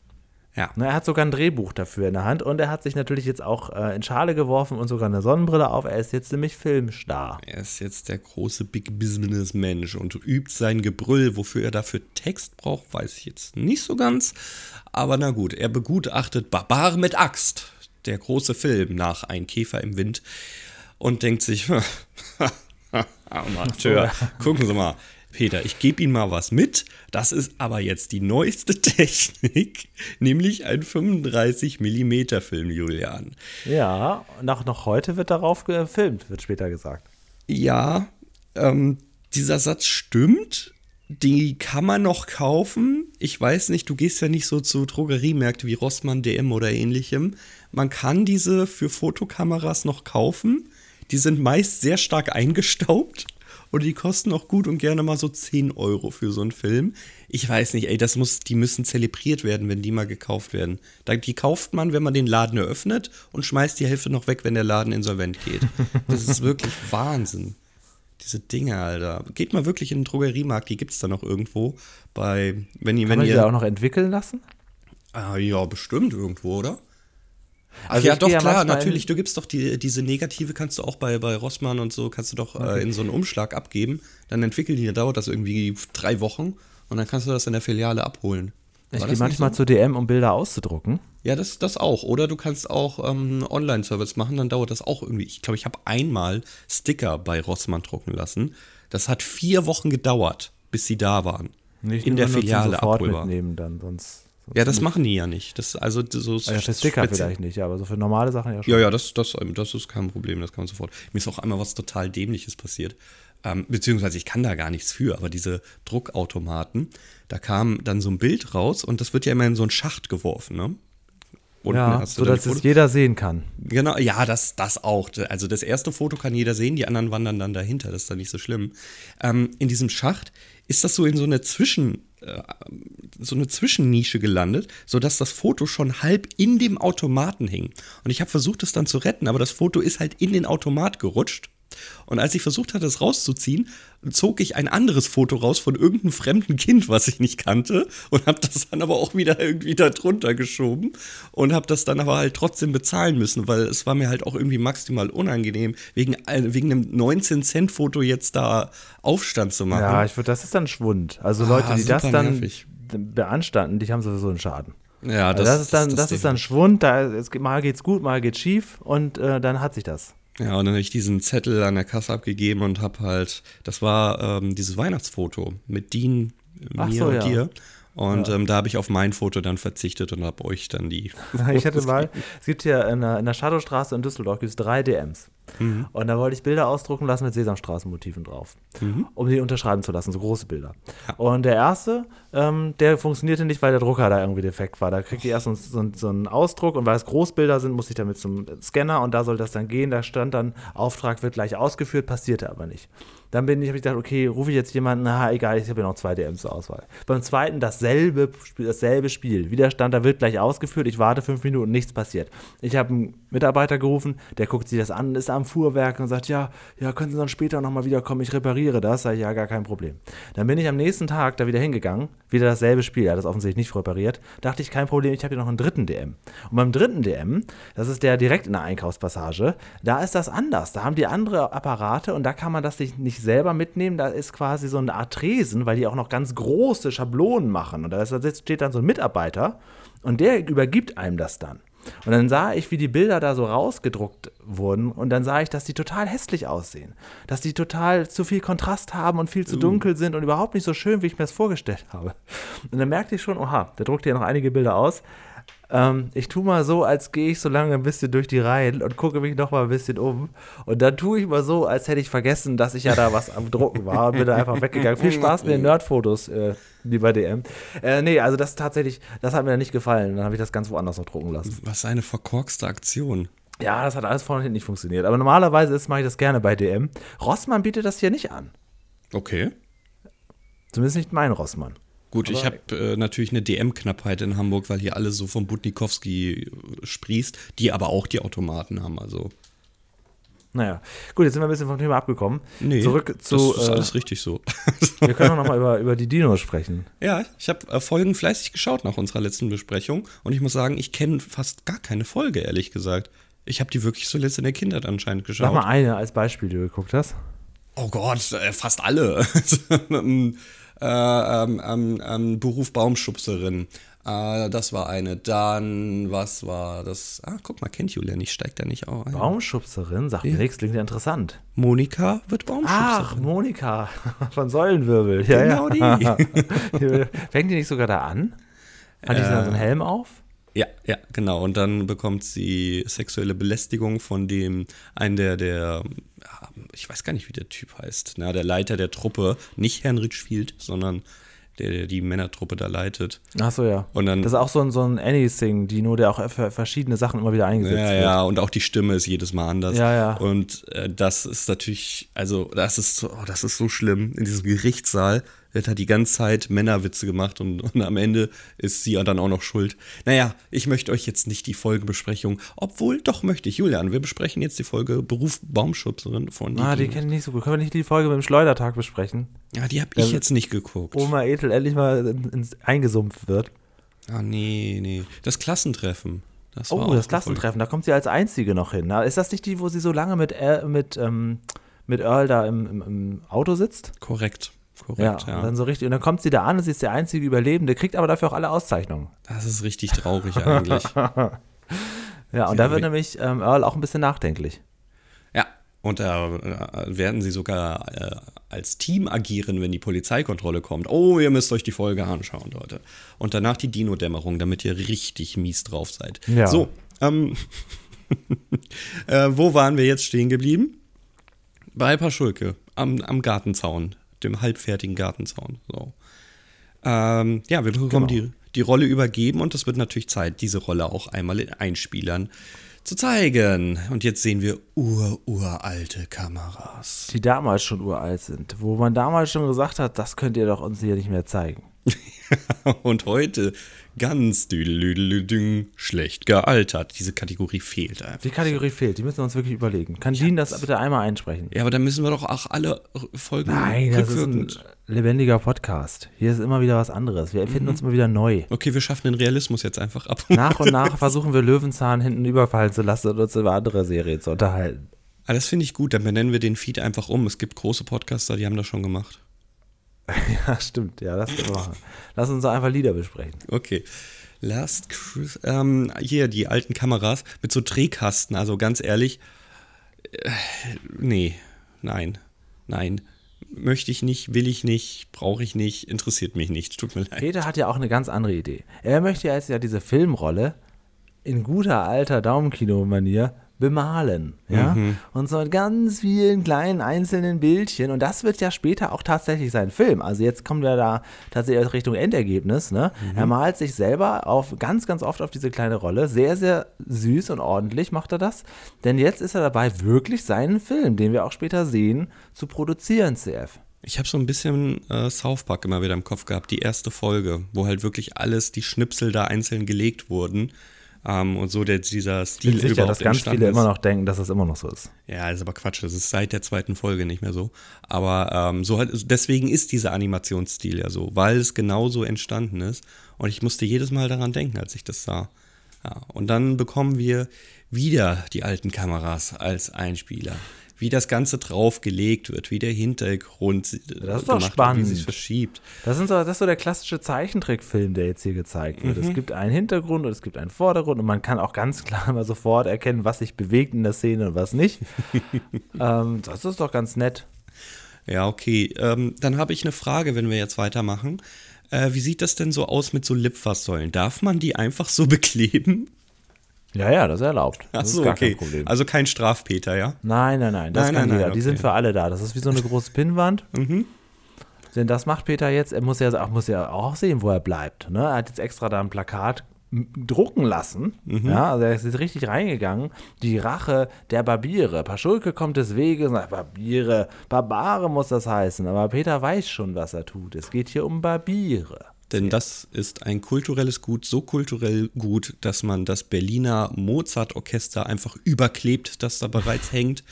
Ja. Na, Er hat sogar ein Drehbuch dafür in der Hand und er hat sich natürlich jetzt auch äh, in Schale geworfen und sogar eine Sonnenbrille auf. Er ist jetzt nämlich Filmstar. Er ist jetzt der große Big Business Mensch und übt sein Gebrüll. Wofür er dafür Text braucht, weiß ich jetzt nicht so ganz. Aber na gut, er begutachtet Barbar mit Axt, der große Film nach Ein Käfer im Wind und denkt sich, (laughs) Amateur, (laughs) gucken Sie mal. Peter, ich gebe Ihnen mal was mit. Das ist aber jetzt die neueste (laughs) Technik, nämlich ein 35 mm Film, Julian. Ja, und auch noch heute wird darauf gefilmt, wird später gesagt. Ja, ähm, dieser Satz stimmt. Die kann man noch kaufen. Ich weiß nicht, du gehst ja nicht so zu Drogeriemärkten wie Rossmann, DM oder ähnlichem. Man kann diese für Fotokameras noch kaufen. Die sind meist sehr stark eingestaubt und die kosten auch gut und gerne mal so 10 Euro für so einen Film. Ich weiß nicht, ey, das muss, die müssen zelebriert werden, wenn die mal gekauft werden. Da, die kauft man, wenn man den Laden eröffnet und schmeißt die Hälfte noch weg, wenn der Laden insolvent geht. Das ist wirklich (laughs) Wahnsinn. Diese Dinge, Alter. Geht mal wirklich in den Drogeriemarkt, die gibt's da noch irgendwo. Bei, wenn ihr, Kann wenn man die da auch ihr. noch entwickeln lassen? Ah, ja, bestimmt irgendwo, oder? Also ja, doch, klar, natürlich. Du gibst doch die, diese Negative, kannst du auch bei, bei Rossmann und so, kannst du doch äh, in so einen Umschlag abgeben. Dann entwickeln die, dauert das irgendwie drei Wochen und dann kannst du das in der Filiale abholen. Ich gehe manchmal so? zu DM, um Bilder auszudrucken. Ja, das, das auch. Oder du kannst auch ähm, Online-Service machen, dann dauert das auch irgendwie. Ich glaube, ich habe einmal Sticker bei Rossmann drucken lassen. Das hat vier Wochen gedauert, bis sie da waren. Nicht in der Filiale sofort abholbar. mitnehmen dann, sonst. Ja, das machen die ja nicht. Das, also so Ah ja, für Sticker vielleicht nicht, aber so für normale Sachen ja schon. Ja, ja, das, das, das ist kein Problem, das kann man sofort. Mir ist auch einmal was total Dämliches passiert. Ähm, beziehungsweise ich kann da gar nichts für, aber diese Druckautomaten, da kam dann so ein Bild raus und das wird ja immer in so einen Schacht geworfen, ne? Unten ja, sodass die es jeder sehen kann. Genau, ja, das, das auch. Also das erste Foto kann jeder sehen, die anderen wandern dann dahinter, das ist dann nicht so schlimm. Ähm, in diesem Schacht ist das so in so eine Zwischen, so eine Zwischennische gelandet, sodass das Foto schon halb in dem Automaten hing. Und ich habe versucht, es dann zu retten, aber das Foto ist halt in den Automat gerutscht. Und als ich versucht hatte, es rauszuziehen, zog ich ein anderes Foto raus von irgendeinem fremden Kind, was ich nicht kannte, und habe das dann aber auch wieder irgendwie da drunter geschoben und habe das dann aber halt trotzdem bezahlen müssen, weil es war mir halt auch irgendwie maximal unangenehm, wegen, wegen einem 19-Cent-Foto jetzt da Aufstand zu machen. Ja, ich würde, das ist dann Schwund. Also Ah, Leute, die das dann nervig. beanstanden, die haben sowieso einen Schaden. Ja, Also das, ist dann, das, ist dann. Schwund, da es, geht- mal geht's gut, mal geht's schief und äh, dann hat sich das. Ja, und dann habe ich diesen Zettel an der Kasse abgegeben und habe halt, das war ähm, dieses Weihnachtsfoto mit Dean, Ach mir so, und ja. dir. Und ähm, da habe ich auf mein Foto dann verzichtet und habe euch dann die. (laughs) Ich hatte mal, es gibt hier in der, in der Shadowstraße in Düsseldorf gibt's drei DMs. Mhm. Und da wollte ich Bilder ausdrucken lassen mit Sesamstraßenmotiven drauf, Mhm. um die unterschreiben zu lassen, so große Bilder. Und der erste, ähm, der funktionierte nicht, weil der Drucker da irgendwie defekt war. Da kriegte ich erst so, so, so einen Ausdruck und weil es Großbilder sind, musste ich damit zum Scanner und da soll das dann gehen. Da stand dann, Auftrag wird gleich ausgeführt, passierte aber nicht. Dann bin ich, habe ich gedacht, okay, rufe ich jetzt jemanden, na egal, ich habe ja noch zwei DMs zur Auswahl. Beim zweiten dasselbe, Spiel- dasselbe Spiel. Widerstand, da wird gleich ausgeführt, ich warte fünf Minuten, nichts passiert. Ich habe einen Mitarbeiter gerufen, der guckt sich das an, ist am Fuhrwerk und sagt, ja, ja, können Sie dann später nochmal wiederkommen, ich repariere das. Sag ich, ja, gar kein Problem. Dann bin ich am nächsten Tag da wieder hingegangen, wieder dasselbe Spiel, er hat das offensichtlich nicht repariert. Dachte ich, kein Problem, ich habe hier noch einen dritten DM. Und beim dritten DM, das ist der direkt in der Einkaufspassage, da ist das anders. Da haben die andere Apparate und da kann man das nicht, selber mitnehmen. Da ist quasi so eine Art Tresen, weil die auch noch ganz große Schablonen machen. Und da steht dann so ein Mitarbeiter und der übergibt einem das dann. Und dann sah ich, wie die Bilder da so rausgedruckt wurden und dann sah ich, dass die total hässlich aussehen. Dass die total zu viel Kontrast haben und viel zu dunkel sind und überhaupt nicht so schön, wie ich mir das vorgestellt habe. Und dann merkte ich schon, oha, der druckt ja noch einige Bilder aus. Ähm, ich tue mal so, als gehe ich so lange ein bisschen durch die Reihen und gucke mich noch mal ein bisschen um. Und dann tue ich mal so, als hätte ich vergessen, dass ich ja da was am Drucken war und bin da einfach weggegangen. Viel Spaß mit den Nerdfotos, äh, lieber DM. Äh, nee, also das tatsächlich, das hat mir nicht gefallen. Dann habe ich das ganz woanders noch drucken lassen. Was eine verkorkste Aktion. Ja, das hat alles vorne und hinten nicht funktioniert. Aber normalerweise mache ich das gerne bei DM. Rossmann bietet das hier nicht an. Okay. Zumindest nicht mein Rossmann. Gut, ich habe äh, natürlich eine DM-Knappheit in Hamburg, weil hier alles so von Butnikowski äh, sprießt, die aber auch die Automaten haben. Also Naja, gut, jetzt sind wir ein bisschen vom Thema abgekommen. nee, Zurück zu. das ist äh, alles richtig so. (laughs) wir können auch noch mal über, über die Dinos sprechen. ja, ich habe äh, Folgen fleißig geschaut nach unserer letzten Besprechung und ich muss sagen, ich kenne fast gar keine Folge, ehrlich gesagt. Ich habe die wirklich so letzt in der Kindheit anscheinend Sag geschaut. mal eine als Beispiel, die du geguckt hast. Oh Gott, fast alle. (laughs) äh, ähm, ähm, ähm, Beruf Baumschubserin. Äh, das war eine. Dann, was war das? Ah, guck mal, kennt Julia nicht, steigt da nicht auch ein. Baumschubserin, sagt mir nichts, klingt ja interessant. Monika wird Ach, Baumschubserin. Monika (laughs) von Säulenwirbel. Ja, Genau ja. (laughs) die. Fängt die nicht sogar da an? Hat die dann so einen Helm auf? Ja, ja, genau. Und dann bekommt sie sexuelle Belästigung von dem, einen der, der, ja, ich weiß gar nicht, wie der Typ heißt, na, der Leiter der Truppe, nicht Herrn Richfield, sondern der, der die Männertruppe da leitet. Ach so, ja. Und dann- das ist auch so ein, so ein Anything, die nur der auch für verschiedene Sachen immer wieder eingesetzt Ja, wird. ja, und auch die Stimme ist jedes Mal anders. Ja, ja. Und äh, das ist natürlich, also das ist oh, das ist so schlimm. In diesem Gerichtssaal wird halt die ganze Zeit Männerwitze gemacht und, (laughs) und am Ende ist sie dann auch noch schuld. Naja, ich möchte euch jetzt nicht die Folgenbesprechung, obwohl doch möchte ich, Julian, wir besprechen jetzt die Folge Beruf Baumschubserin von Ah, die kenne ich nicht so gut. Können wir nicht die Folge mit dem Schleudertag besprechen? Ja, die habe ich jetzt nicht geguckt. Oma Ethel endlich mal in- ins, eingesumpft wird. Ah, nee, nee. Das Klassentreffen. Das Oh, das eine Folge. Klassentreffen, da kommt sie als Einzige noch hin. Na, ist das nicht die, wo sie so lange mit, äh, mit, ähm, mit Earl da im, im, im Auto sitzt? Korrekt, korrekt, ja. Und dann so richtig. Und dann kommt sie da an und sie ist der einzige Überlebende, kriegt aber dafür auch alle Auszeichnungen. Das ist richtig traurig eigentlich. (laughs) Ja, und Ja, da wird nämlich ähm, Earl auch ein bisschen nachdenklich. Ja, und da äh, werden sie sogar äh, als Team agieren, wenn die Polizeikontrolle kommt. Oh, ihr müsst euch die Folge anschauen, Leute. Und danach die Dino-Dämmerung, damit ihr richtig mies drauf seid. Ja. So, ähm, (laughs) äh, wo waren wir jetzt stehen geblieben? Bei Paschulke, am, am Gartenzaun, dem halbfertigen Gartenzaun. So. Ähm, ja, wir bekommen Genau. die, die Rolle übergeben und es wird natürlich Zeit, diese Rolle auch einmal in Einspielern zu zeigen. Und jetzt sehen wir ur-uralte Kameras. Die damals schon uralt sind. Wo man damals schon gesagt hat, das könnt ihr doch uns hier nicht mehr zeigen. (laughs) Und heute ganz schlecht gealtert. Diese Kategorie fehlt einfach. Die Kategorie fehlt, die müssen wir uns wirklich überlegen. Kann Dean das bitte einmal einsprechen? Ja, aber dann müssen wir doch auch alle Folgen Nein, das ist ein lebendiger Podcast. Hier ist immer wieder was anderes. Wir erfinden uns immer wieder neu. Okay, wir schaffen den Realismus jetzt einfach ab. Nach und nach versuchen wir Löwenzahn hinten überfallen zu lassen und uns über andere Serien zu unterhalten. Ah, das finde ich gut, dann benennen wir den Feed einfach um. Es gibt große Podcaster, die haben das schon gemacht. (laughs) Ja, stimmt. Ja, das können wir machen. Lass uns einfach Lieder besprechen. Okay. Last Chris ähm, hier die alten Kameras mit so Drehkasten, also ganz ehrlich, äh, nee, nein, nein, möchte ich nicht, will ich nicht, brauche ich nicht, interessiert mich nicht, tut mir leid. Peter hat ja auch eine ganz andere Idee. Er möchte ja jetzt ja diese Filmrolle in guter alter Daumenkino-Manier bemalen. Ja? Und so mit ganz vielen kleinen einzelnen Bildchen. Und das wird ja später auch tatsächlich sein Film. Also jetzt kommen wir da tatsächlich Richtung Endergebnis. Ne? Er malt sich selber auf ganz, ganz oft auf diese kleine Rolle. Sehr, sehr süß und ordentlich macht er das. Denn jetzt ist er dabei, wirklich seinen Film, den wir auch später sehen, zu produzieren, CF. Ich habe so ein bisschen äh, South Park immer wieder im Kopf gehabt, die erste Folge, wo halt wirklich alles, die Schnipsel da einzeln gelegt wurden. Ähm, und so der, dieser Ich bin Stil sicher, dass ganz viele ist. immer noch denken, dass das immer noch so ist. Ja, ist aber Quatsch. Das ist seit der zweiten Folge nicht mehr so. Aber ähm, so halt, deswegen ist dieser Animationsstil ja so, weil es genauso entstanden ist. Und ich musste jedes Mal daran denken, als ich das sah. Ja, und dann bekommen wir wieder die alten Kameras als Einspieler. Wie das Ganze draufgelegt wird, wie der Hintergrund das ist doch spannend. Wird, wie sich verschiebt. Das, sind so, das ist so der klassische Zeichentrickfilm, der jetzt hier gezeigt wird. Mhm. Es gibt einen Hintergrund und es gibt einen Vordergrund und man kann auch ganz klar mal sofort erkennen, was sich bewegt in der Szene und was nicht. (laughs) ähm, das ist doch ganz nett. Ja, okay. Ähm, dann habe ich eine Frage, wenn wir jetzt weitermachen. Äh, wie sieht das denn so aus mit so Lipfaßsäulen? Darf man die einfach so (laughs) bekleben? Ja, ja, das ist erlaubt. Das Ach so, ist gar okay. kein Problem. Also kein Strafpeter, ja? Nein, nein, nein. Das Nein, kann nein, jeder. nein, Die sind okay. für alle da. Das ist wie so eine große Pinnwand. Mhm. Denn das macht Peter jetzt. Er muss ja, auch, muss ja auch sehen, wo er bleibt. Ne? Er hat jetzt extra da ein Plakat drucken lassen. Mhm. Ja, also er ist jetzt richtig reingegangen. Die Rache der Barbiere. Paschulke kommt des Weges und sagt, Barbiere, Barbare muss das heißen. Aber Peter weiß schon, was er tut. Es geht hier um Barbiere. Denn das ist ein kulturelles Gut, so kulturell gut, dass man das Berliner Mozart-Orchester einfach überklebt, das da bereits (laughs) hängt,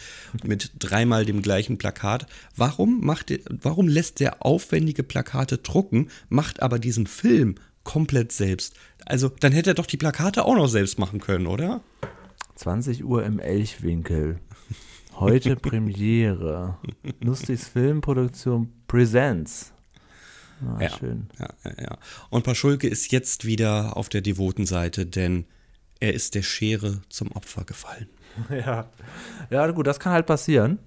mit dreimal dem gleichen Plakat. Warum, macht, warum lässt der aufwendige Plakate drucken, macht aber diesen Film komplett selbst? Also, dann hätte er doch die Plakate auch noch selbst machen können, oder? 20 Uhr im Elchwinkel. Heute (laughs) Premiere. Lustis Filmproduktion Presents. Ah, Ja. schön. Ja, ja. Und Paschulke ist jetzt wieder auf der devoten Seite, denn er ist der Schere zum Opfer gefallen. (laughs) Ja. ja, gut, das kann halt passieren.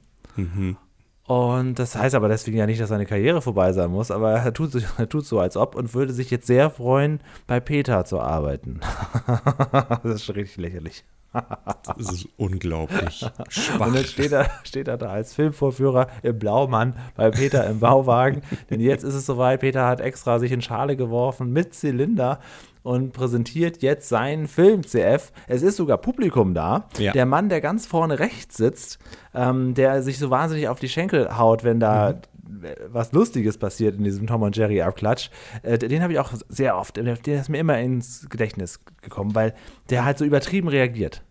Und das heißt aber deswegen ja nicht, dass seine Karriere vorbei sein muss, aber er tut, er tut so, als ob und würde sich jetzt sehr freuen, bei Peter zu arbeiten. (laughs) das ist schon richtig lächerlich. Das ist unglaublich Und schwach. jetzt steht er, steht er da als Filmvorführer im Blaumann bei Peter im Bauwagen. (laughs) Denn jetzt ist es soweit, Peter hat extra sich in Schale geworfen mit Zylinder und präsentiert jetzt seinen Film CF. Es ist sogar Publikum da. Ja. Der Mann, der ganz vorne rechts sitzt, ähm, der sich so wahnsinnig auf die Schenkel haut, wenn da was Lustiges passiert in diesem Tom und Jerry Abklatsch, äh, den habe ich auch sehr oft, der, ist mir immer ins Gedächtnis gekommen, weil der halt so übertrieben reagiert.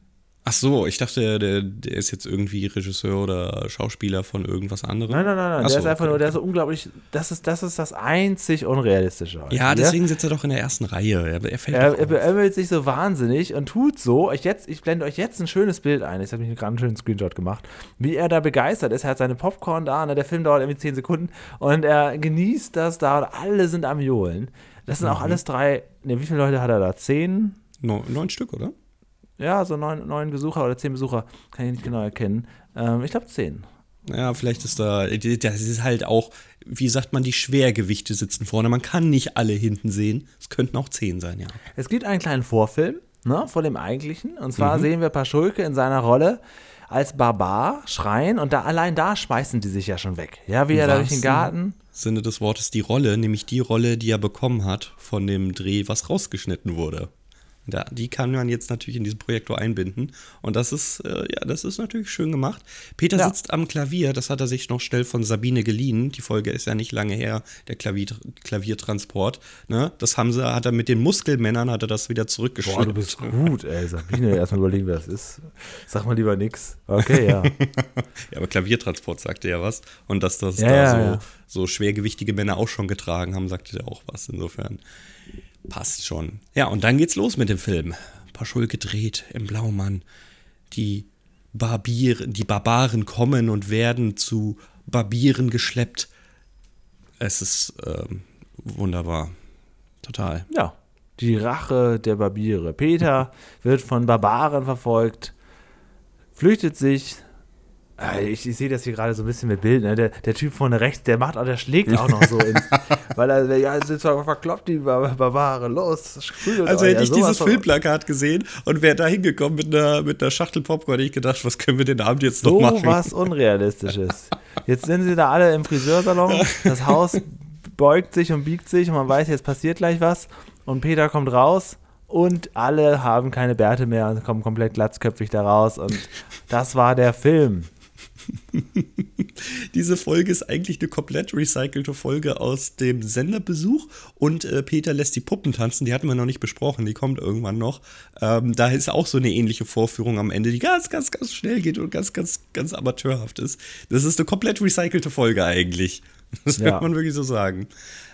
Ach so, ich dachte, der, der ist jetzt irgendwie Regisseur oder Schauspieler von irgendwas anderem. Nein, nein, nein, nein. Ach der so, ist einfach okay, nur, der ist so unglaublich, das ist, das ist das einzig Unrealistische. heute Ja, hier. deswegen sitzt er doch in der ersten Reihe. Er, er fällt Er, er beömmelt sich so wahnsinnig und tut so. Ich, jetzt, ich blende euch jetzt ein schönes Bild ein. Ich habe mich gerade einen schönen Screenshot gemacht. Wie er da begeistert ist. Er hat seine Popcorn da. Ne? Der Film dauert irgendwie 10 Sekunden. Und er genießt das da. Und alle sind am Johlen. Das sind Mhm. auch alles drei. Ne, wie viele Leute hat er da? Zehn? Neun, neun Stück, oder? Ja, so neun, neun Besucher oder zehn Besucher. Kann ich nicht genau erkennen. Ähm, ich glaube zehn. Ja, vielleicht ist da, das ist halt auch, wie sagt man, die Schwergewichte sitzen vorne. Man kann nicht alle hinten sehen. Es könnten auch zehn sein, ja. Es gibt einen kleinen Vorfilm ne, vor dem eigentlichen. Und zwar sehen wir Paschulke in seiner Rolle als Barbar schreien. Und da allein da schmeißen die sich ja schon weg. Ja, wie er da durch den Garten. Sinne des Wortes die Rolle, nämlich die Rolle, die er bekommen hat von dem Dreh, was rausgeschnitten wurde. Da, die kann man jetzt natürlich in diesen Projektor einbinden. Und das ist, äh, ja, das ist natürlich schön gemacht. Peter Ja. sitzt am Klavier, das hat er sich noch schnell von Sabine geliehen. Die Folge ist ja nicht lange her, der Klavier, Klaviertransport. Ne? Das haben sie, hat er mit den Muskelmännern, hat er das wieder Boah, zurückgeschnitten. du bist gut, ey. Sabine, erstmal überlegen, wer das ist. Sag mal lieber nix. Okay, ja. (laughs) Ja, aber Klaviertransport sagte ja was. Und dass das Ja, da ja, so, ja. so schwergewichtige Männer auch schon getragen haben, sagte der auch was. Insofern passt schon. Ja, und dann geht's los mit dem Film. Paschulke dreht im Blaumann. Die Barbier, die Barbaren kommen und werden zu Barbieren geschleppt. Es ist ähm, wunderbar. Total. Ja. Die Rache der Barbiere. Peter wird von Barbaren verfolgt, flüchtet sich. Äh, Ich, ich sehe das hier gerade so ein bisschen mit Bild. Ne? Der, der Typ vorne rechts, der macht auch, der schlägt auch noch so (laughs) ins. weil er, ja, es ist zwar verkloppt, die Bar- Barbaren, los, Also euch. hätte ich dieses Filmplakat gesehen und wäre da hingekommen mit einer, mit einer Schachtel Popcorn, hätte ich gedacht, was können wir den Abend jetzt noch So machen? was Unrealistisches. Jetzt sind sie da alle im Friseursalon, das Haus beugt sich und biegt sich und man weiß, jetzt passiert gleich was. Und Peter kommt raus und alle haben keine Bärte mehr und kommen komplett glatzköpfig da raus. Und das war der Film. (laughs) Diese Folge ist eigentlich eine komplett recycelte Folge aus dem Senderbesuch und äh, Peter lässt die Puppen tanzen, die hatten wir noch nicht besprochen, die kommt irgendwann noch. Ähm, da ist auch so eine ähnliche Vorführung am Ende, die ganz, ganz, ganz schnell geht und ganz, ganz, ganz amateurhaft ist. Das ist eine komplett recycelte Folge eigentlich. (laughs) Das Ja. kann man wirklich so sagen.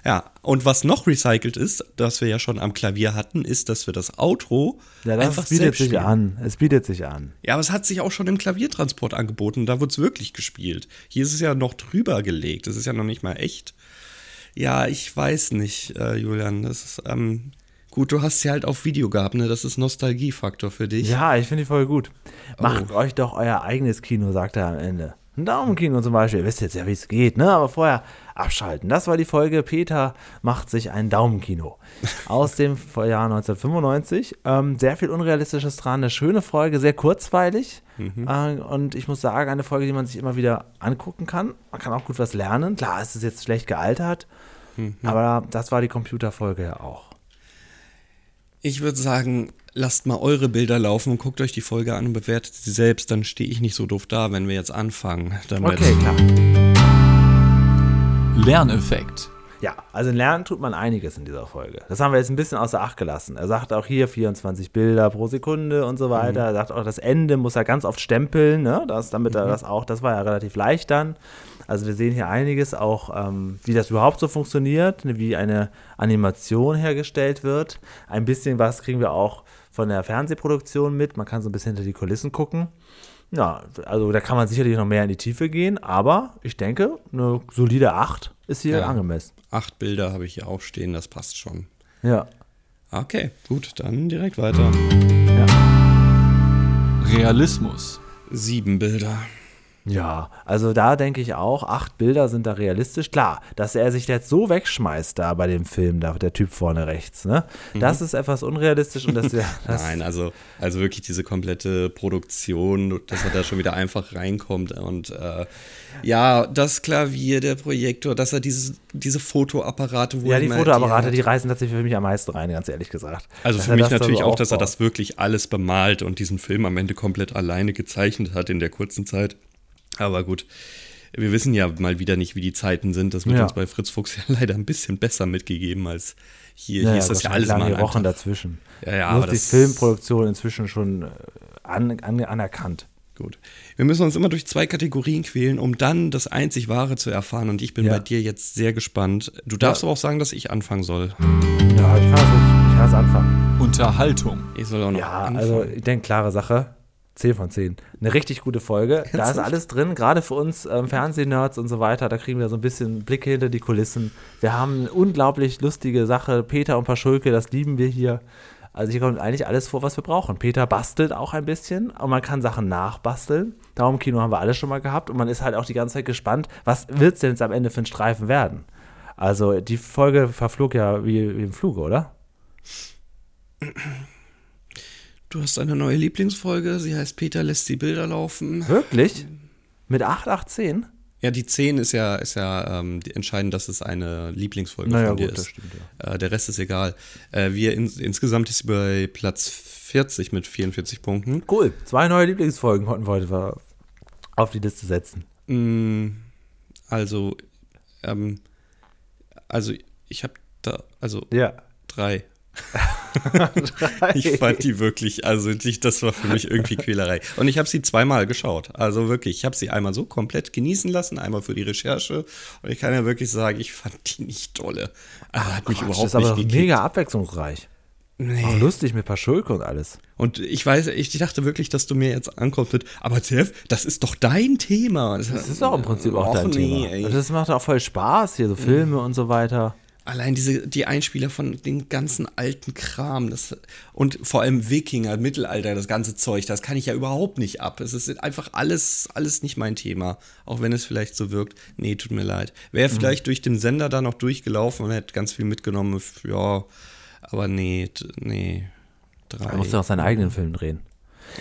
Ja, und was noch recycelt ist, das wir ja schon am Klavier hatten, ist, dass wir das Outro Ja, das einfach bietet sich an. Es bietet sich an. Ja, aber es hat sich auch schon im Klaviertransport angeboten. Da wird es wirklich gespielt. Hier ist es ja noch drüber gelegt. Das ist ja noch nicht mal echt. Ja, ich weiß nicht, äh, Julian. Das ist, ähm, gut, du hast sie halt auf Video gehabt, ne? Das ist Nostalgiefaktor für dich. Ja, ich finde die voll gut. Oh. Macht euch doch euer eigenes Kino, sagt er am Ende. Ein Daumenkino zum Beispiel. Ihr wisst jetzt ja, wie es geht, ne? Aber vorher abschalten. Das war die Folge. Peter macht sich ein Daumenkino. Aus dem Jahr 1995. Ähm, sehr viel Unrealistisches dran. Eine schöne Folge, sehr kurzweilig. Mhm. Äh, und ich muss sagen, eine Folge, die man sich immer wieder angucken kann. Man kann auch gut was lernen. Klar, es ist jetzt schlecht gealtert. Mhm. Aber das war die Computerfolge ja auch. Ich würde sagen, lasst mal eure Bilder laufen und guckt euch die Folge an und bewertet sie selbst. Dann stehe ich nicht so doof da, wenn wir jetzt anfangen. Damit. Okay, klar. Lerneffekt. Ja, also lernen tut man einiges in dieser Folge. Das haben wir jetzt ein bisschen außer Acht gelassen. Er sagt auch hier 24 Bilder pro Sekunde und so weiter. Er sagt auch, das Ende muss er ganz oft stempeln, ne? das, damit er das auch, das war ja relativ leicht dann. Also wir sehen hier einiges auch, ähm, wie das überhaupt so funktioniert, ne, wie eine Animation hergestellt wird. Ein bisschen was kriegen wir auch von der Fernsehproduktion mit. Man kann so ein bisschen hinter die Kulissen gucken. Ja, also da kann man sicherlich noch mehr in die Tiefe gehen, aber ich denke, eine solide 8 ist hier Ja. angemessen. Acht Bilder habe ich hier auch stehen, das passt schon. Ja. Okay, gut, dann direkt weiter. Realismus. Sieben Bilder. Ja, also da denke ich auch, acht Bilder sind da realistisch. Klar, dass er sich jetzt so wegschmeißt da bei dem Film, da der Typ vorne rechts, ne? Das ist etwas unrealistisch und das, ja, (laughs) das Nein, also, also wirklich diese komplette Produktion, dass er da schon wieder einfach reinkommt und äh, ja, das Klavier, der Projektor, dass er dieses, diese Fotoapparate, wo ja, die Fotoapparate, hat. die reißen tatsächlich für mich am meisten rein, ganz ehrlich gesagt. Also Dass für mich natürlich auch, dass er das wirklich alles bemalt und diesen Film am Ende komplett alleine gezeichnet hat in der kurzen Zeit. Aber gut, wir wissen ja mal wieder nicht, wie die Zeiten sind. Das wird Ja. uns bei Fritz Fuchs (laughs) ja leider ein bisschen besser mitgegeben als hier. Ja, hier ist das ja alles lange mal an Wochen dazwischen. Ja, ja, Muss aber die das- Filmproduktion inzwischen schon äh, an, an, anerkannt. Gut. Wir müssen uns immer durch zwei Kategorien quälen, um dann das einzig Wahre zu erfahren. Und ich bin Ja. bei dir jetzt sehr gespannt. Du darfst aber auch sagen, dass ich anfangen soll. Ja, ich kann das, ich kann das anfangen. Unterhaltung. Ich soll auch noch Ja, anfangen. also ich denke, klare Sache. 10 von 10. Eine richtig gute Folge. Da ist alles drin, gerade für uns ähm, Fernsehnerds und so weiter. Da kriegen wir so ein bisschen Blicke hinter die Kulissen. Wir haben eine unglaublich lustige Sache. Peter und Paschulke, das lieben wir hier. Also hier kommt eigentlich alles vor, was wir brauchen. Peter bastelt auch ein bisschen und man kann Sachen nachbasteln. Daumenkino haben wir alles schon mal gehabt und man ist halt auch die ganze Zeit gespannt, was wird es denn jetzt am Ende für ein Streifen werden? Also die Folge verflog ja wie, wie im Fluge, oder? Du hast eine neue Lieblingsfolge. Sie heißt Peter lässt die Bilder laufen. Wirklich? Mit 8, 8, 10? Ja, die 10 ist ja, ist ja ähm, die- entscheidend, dass es eine Lieblingsfolge Naja, von dir gut, das ist. stimmt, äh, der Rest ist egal. Äh, wir in, insgesamt ist sie bei Platz 40 mit 44 Punkten. Cool. Zwei neue Lieblingsfolgen konnten wir heute auf die Liste setzen. Mm, Also, ähm, also ich habe da, also Ja. drei. (laughs) Ich fand die wirklich, also die, das war für mich irgendwie (laughs) Quälerei. Und ich habe sie zweimal geschaut. Also wirklich, ich habe sie einmal so komplett genießen lassen, einmal für die Recherche. Und ich kann ja wirklich sagen, ich fand die nicht dolle. Also hat mich Quatsch, überhaupt das ist aber nicht gekickt. mega abwechslungsreich. Auch Nee. lustig mit Paschulke und alles. Und ich weiß, ich dachte wirklich, dass du mir jetzt ankommst mit, aber Zef, das ist doch dein Thema. Das ist doch im Prinzip auch Och, dein nee, Thema. ey. Das macht auch voll Spaß, hier so Filme und so weiter. Allein diese, die Einspieler von den ganzen alten Kram, das, und vor allem Wikinger, Mittelalter, das ganze Zeug, das kann ich ja überhaupt nicht ab. Es ist einfach alles, alles nicht mein Thema. Auch wenn es vielleicht so wirkt. Nee, tut mir leid. Wäre vielleicht durch den Sender da noch durchgelaufen und hätte ganz viel mitgenommen. Ja, aber nee, nee. Drei. Er musste auch seinen eigenen Film drehen.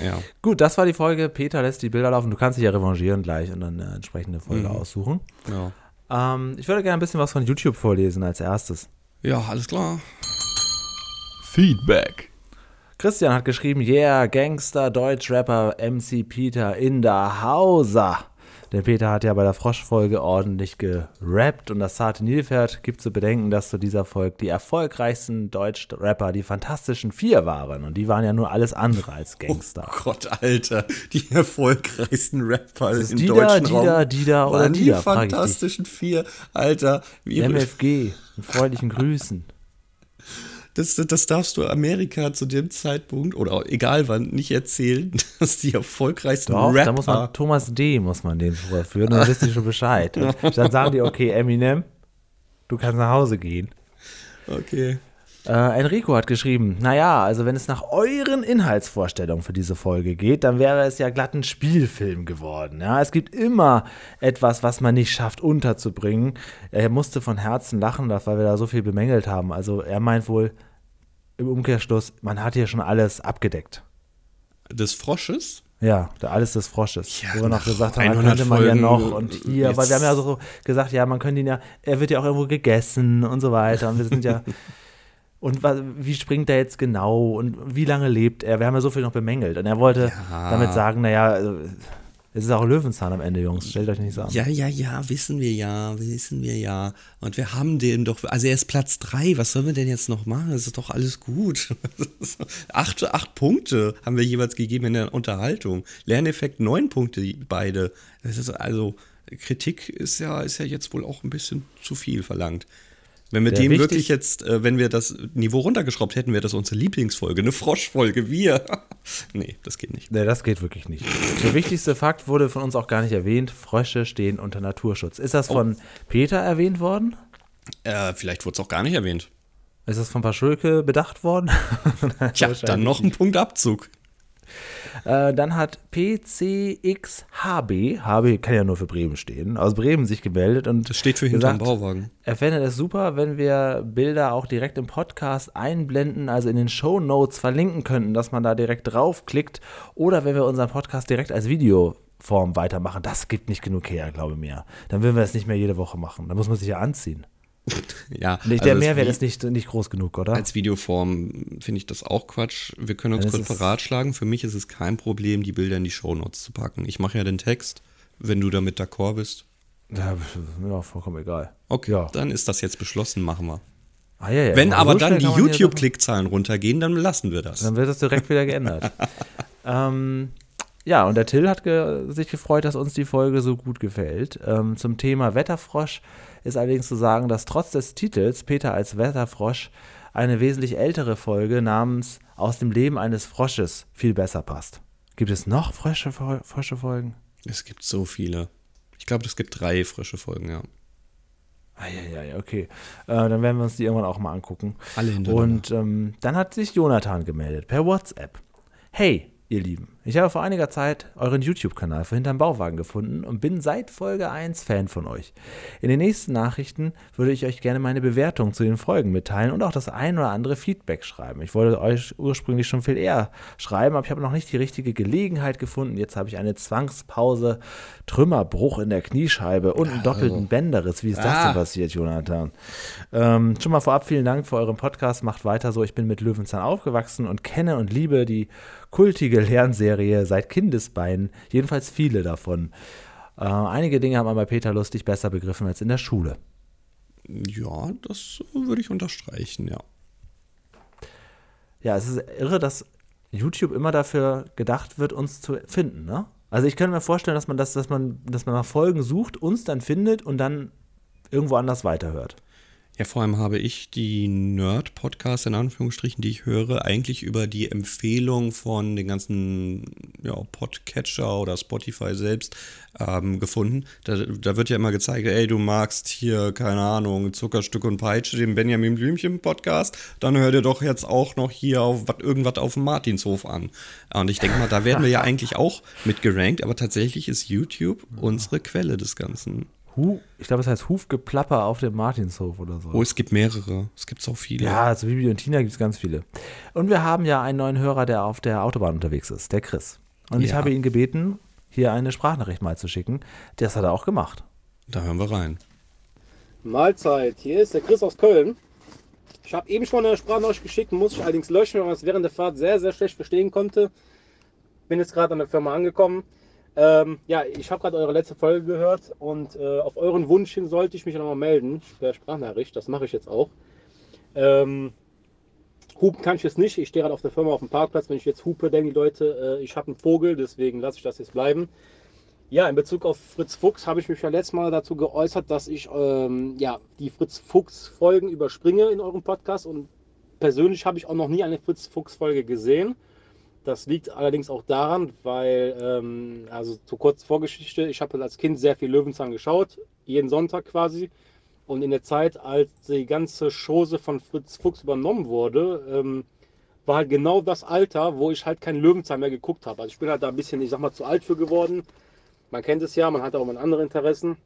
Ja. Gut, das war die Folge. Peter lässt die Bilder laufen. Du kannst dich ja revanchieren gleich und dann eine entsprechende Folge Mhm. aussuchen. ja. Ähm, ich würde gerne ein bisschen was von YouTube vorlesen als erstes. Ja, alles klar. Feedback. Christian hat geschrieben, yeah, Gangster, Deutschrapper, MC Peter in der Hauser. Der Peter hat ja bei der Froschfolge ordentlich gerappt und das zarte Nilpferd gibt zu bedenken, dass zu dieser Folge die erfolgreichsten deutschen Rapper die Fantastischen Vier waren und die waren ja nur alles andere als Gangster. Oh Gott, Alter, die erfolgreichsten Rapper Das im Dida, deutschen Dida, Raum Dida oder die Dida, frag ich dich. Fantastischen Vier, Alter. Wie, MFG, mit freundlichen Grüßen. Das, das darfst du Amerika zu dem Zeitpunkt oder egal wann nicht erzählen, (laughs) dass die erfolgreichsten Doch, Rapper. da muss man, Thomas D. muss man den vorführen, dann wisst ihr schon Bescheid. Und (laughs) dann sagen die, okay, Eminem, du kannst nach Hause gehen. okay. Äh, Enrico hat geschrieben, naja, also wenn es nach euren Inhaltsvorstellungen für diese Folge geht, dann wäre es ja glatt ein Spielfilm geworden. Ja, es gibt immer etwas, was man nicht schafft unterzubringen. Er musste von Herzen lachen, das, weil wir da so viel bemängelt haben. Also er meint wohl im Umkehrschluss, man hat hier schon alles abgedeckt. Des Frosches? Ja, da alles des Frosches. Ja, wo wir noch gesagt haben, da 100 könnte man ja Folgen, noch und hier, jetzt- weil wir haben ja so gesagt, ja, man könnte ihn ja, er wird ja auch irgendwo gegessen und so weiter. Und wir sind ja. (laughs) Und was, wie springt er jetzt genau und wie lange lebt er? Wir haben ja so viel noch bemängelt. Und er wollte Ja. damit sagen, naja, also, es ist auch Löwenzahn am Ende, Jungs. Stellt euch nicht so an. Ja, ja, ja, wissen wir ja, wissen wir ja. Und wir haben den doch, also er ist Platz drei, was sollen wir denn jetzt noch machen? Es ist doch alles gut. (laughs) acht, acht Punkte haben wir jeweils gegeben in der Unterhaltung. Lerneffekt neun Punkte, beide. Das ist also, Kritik ist ja, ist ja jetzt wohl auch ein bisschen zu viel verlangt. Wenn wir dem wichtig- wirklich jetzt, äh, wenn wir das Niveau runtergeschraubt hätten, wäre das unsere Lieblingsfolge, eine Froschfolge, wir. (laughs) nee, das geht nicht. Nee, das geht wirklich nicht. Der wichtigste Fakt wurde von uns auch gar nicht erwähnt. Frösche stehen unter Naturschutz. Ist das von Peter erwähnt worden? Äh, vielleicht wurde es auch gar nicht erwähnt. Ist das von Paschulke bedacht worden? (laughs) Tja, dann noch ein Punkt Abzug. Äh, dann hat PCXHB, HB kann ja nur für Bremen stehen, aus Bremen sich gemeldet und Das steht für hinterm Bauwagen. Er fände es super, wenn wir Bilder auch direkt im Podcast einblenden, also in den Show Notes verlinken könnten, dass man da direkt draufklickt oder wenn wir unseren Podcast direkt als Videoform weitermachen. Das gibt nicht genug her, glaube mir. Dann würden wir es nicht mehr jede Woche machen. Da muss man sich ja anziehen. (laughs) Ja, Nicht, also der das Mehrwert ist nicht, nicht groß genug, oder? Als Videoform finde ich das auch Quatsch. Wir können uns kurz beratschlagen. Für mich ist es kein Problem, die Bilder in die Shownotes zu packen. Ich mache ja den Text, wenn du damit d'accord bist. ja, ja, vollkommen egal. Okay, Ja. dann ist das jetzt beschlossen, machen wir. Ah, ja, ja. wenn so aber dann die YouTube-Klickzahlen runtergehen, dann lassen wir das. Dann wird das direkt wieder geändert. (laughs) ähm, ja, und der Till hat ge sich gefreut, dass uns die Folge so gut gefällt. Ähm, zum Thema Wetterfrosch ist allerdings zu sagen, dass trotz des Titels Peter als Wetterfrosch eine wesentlich ältere Folge namens Aus dem Leben eines Frosches viel besser passt. Gibt es noch frische, frische Folgen? Es gibt so viele. Ich glaube, es gibt drei frische Folgen, ja. Eieiei, okay. Äh, dann werden wir uns die irgendwann auch mal angucken. Alle hintereinander. Und ähm, dann hat sich Jonathan gemeldet per WhatsApp. Hey, ihr Lieben, ich habe vor einiger Zeit euren YouTube-Kanal für Hinterm Bauwagen gefunden und bin seit Folge 1 Fan von euch. In den nächsten Nachrichten würde ich euch gerne meine Bewertung zu den Folgen mitteilen und auch das ein oder andere Feedback schreiben. Ich wollte euch ursprünglich schon viel eher schreiben, aber ich habe noch nicht die richtige Gelegenheit gefunden. Jetzt habe ich eine Zwangspause, Trümmerbruch in der Kniescheibe und einen doppelten Bänderriss. Wie ist das denn Ah. passiert, Jonathan? Ähm, schon mal vorab vielen Dank für euren Podcast. Macht weiter so. Ich bin mit Löwenzahn aufgewachsen und kenne und liebe die kultige Lernserie seit Kindesbeinen. Jedenfalls viele davon. Äh, einige Dinge haben aber Peter Lustig besser begriffen als in der Schule. Ja, das würde ich unterstreichen, ja. Ja, es ist irre, dass YouTube immer dafür gedacht wird, uns zu finden, ne? Also ich könnte mir vorstellen, dass man das, dass man, dass man nach Folgen sucht, uns dann findet und dann irgendwo anders weiterhört. Ja, vor allem habe ich die Nerd-Podcasts, in Anführungsstrichen, die ich höre, eigentlich über die Empfehlung von den ganzen ja, Podcatcher oder Spotify selbst ähm, gefunden. Da, da wird ja immer gezeigt, ey, du magst hier, keine Ahnung, Zuckerstück und Peitsche, den Benjamin Blümchen-Podcast, dann hör dir doch jetzt auch noch hier auf wat, irgendwas auf dem Martinshof an. Und ich denke mal, da werden wir ja (laughs) eigentlich auch mit gerankt, aber tatsächlich ist YouTube unsere Quelle des Ganzen. Hu, ich glaube, es heißt Hufgeplapper auf dem Martinshof oder so. Oh, es gibt mehrere. Es gibt so viele. Ja, also Bibi und Tina gibt es ganz viele. Und wir haben ja einen neuen Hörer, der auf der Autobahn unterwegs ist, der Chris. Und ich Ja. habe ihn gebeten, hier eine Sprachnachricht mal zu schicken. Das hat er auch gemacht. Da hören wir rein. Mahlzeit, hier ist der Chris aus Köln. Ich habe eben schon eine Sprachnachricht geschickt, muss ich allerdings löschen, weil man es während der Fahrt sehr, sehr schlecht verstehen konnte. Bin jetzt gerade an der Firma angekommen. Ähm, ja, ich habe gerade eure letzte Folge gehört und äh, auf euren Wunsch hin sollte ich mich nochmal melden per Sprachnachricht. Das mache ich jetzt auch. Ähm, hupen kann ich jetzt nicht. Ich stehe gerade auf der Firma auf dem Parkplatz. Wenn ich jetzt hupe, denken die Leute, äh, ich habe einen Vogel, deswegen lasse ich das jetzt bleiben. Ja, in Bezug auf Fritz Fuchs habe ich mich ja letztes Mal dazu geäußert, dass ich ähm, ja, die Fritz Fuchs-Folgen überspringe in eurem Podcast und persönlich habe ich auch noch nie eine Fritz Fuchs-Folge gesehen. Das liegt allerdings auch daran, weil, ähm, also zur kurzen Vorgeschichte, ich habe als Kind sehr viel Löwenzahn geschaut, jeden Sonntag quasi. Und in der Zeit, als die ganze Chose von Fritz Fuchs übernommen wurde, ähm, war halt genau das Alter, wo ich halt keinen Löwenzahn mehr geguckt habe. Also ich bin halt da ein bisschen, ich sag mal, zu alt für geworden. Man kennt es ja, man hat auch mal andere Interessen.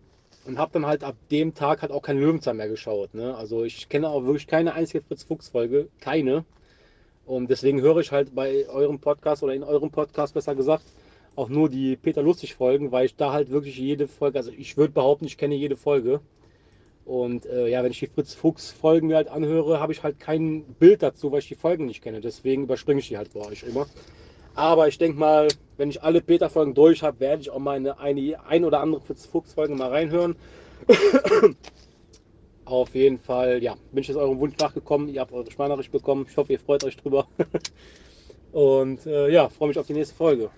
Und habe dann halt ab dem Tag halt auch keinen Löwenzahn mehr geschaut. Ne? Also ich kenne auch wirklich keine einzige Fritz Fuchs Folge, keine. Und deswegen höre ich halt bei eurem Podcast oder in eurem Podcast besser gesagt auch nur die Peter Lustig Folgen, weil ich da halt wirklich jede Folge, also ich würde behaupten, ich kenne jede Folge. Und äh, ja, wenn ich die Fritz Fuchs Folgen mir halt anhöre, habe ich halt kein Bild dazu, weil ich die Folgen nicht kenne. Deswegen überspringe ich die halt bei euch immer. Aber ich denke mal, wenn ich alle Peter Folgen durch habe, werde ich auch mal eine, eine ein oder andere Fritz Fuchs Folge mal reinhören. Auf jeden Fall, ja, bin ich jetzt eurem Wunsch nachgekommen. Ihr habt eure Sprachnachricht bekommen. Ich hoffe, ihr freut euch drüber. (laughs) Und äh, ja, freue mich auf die nächste Folge.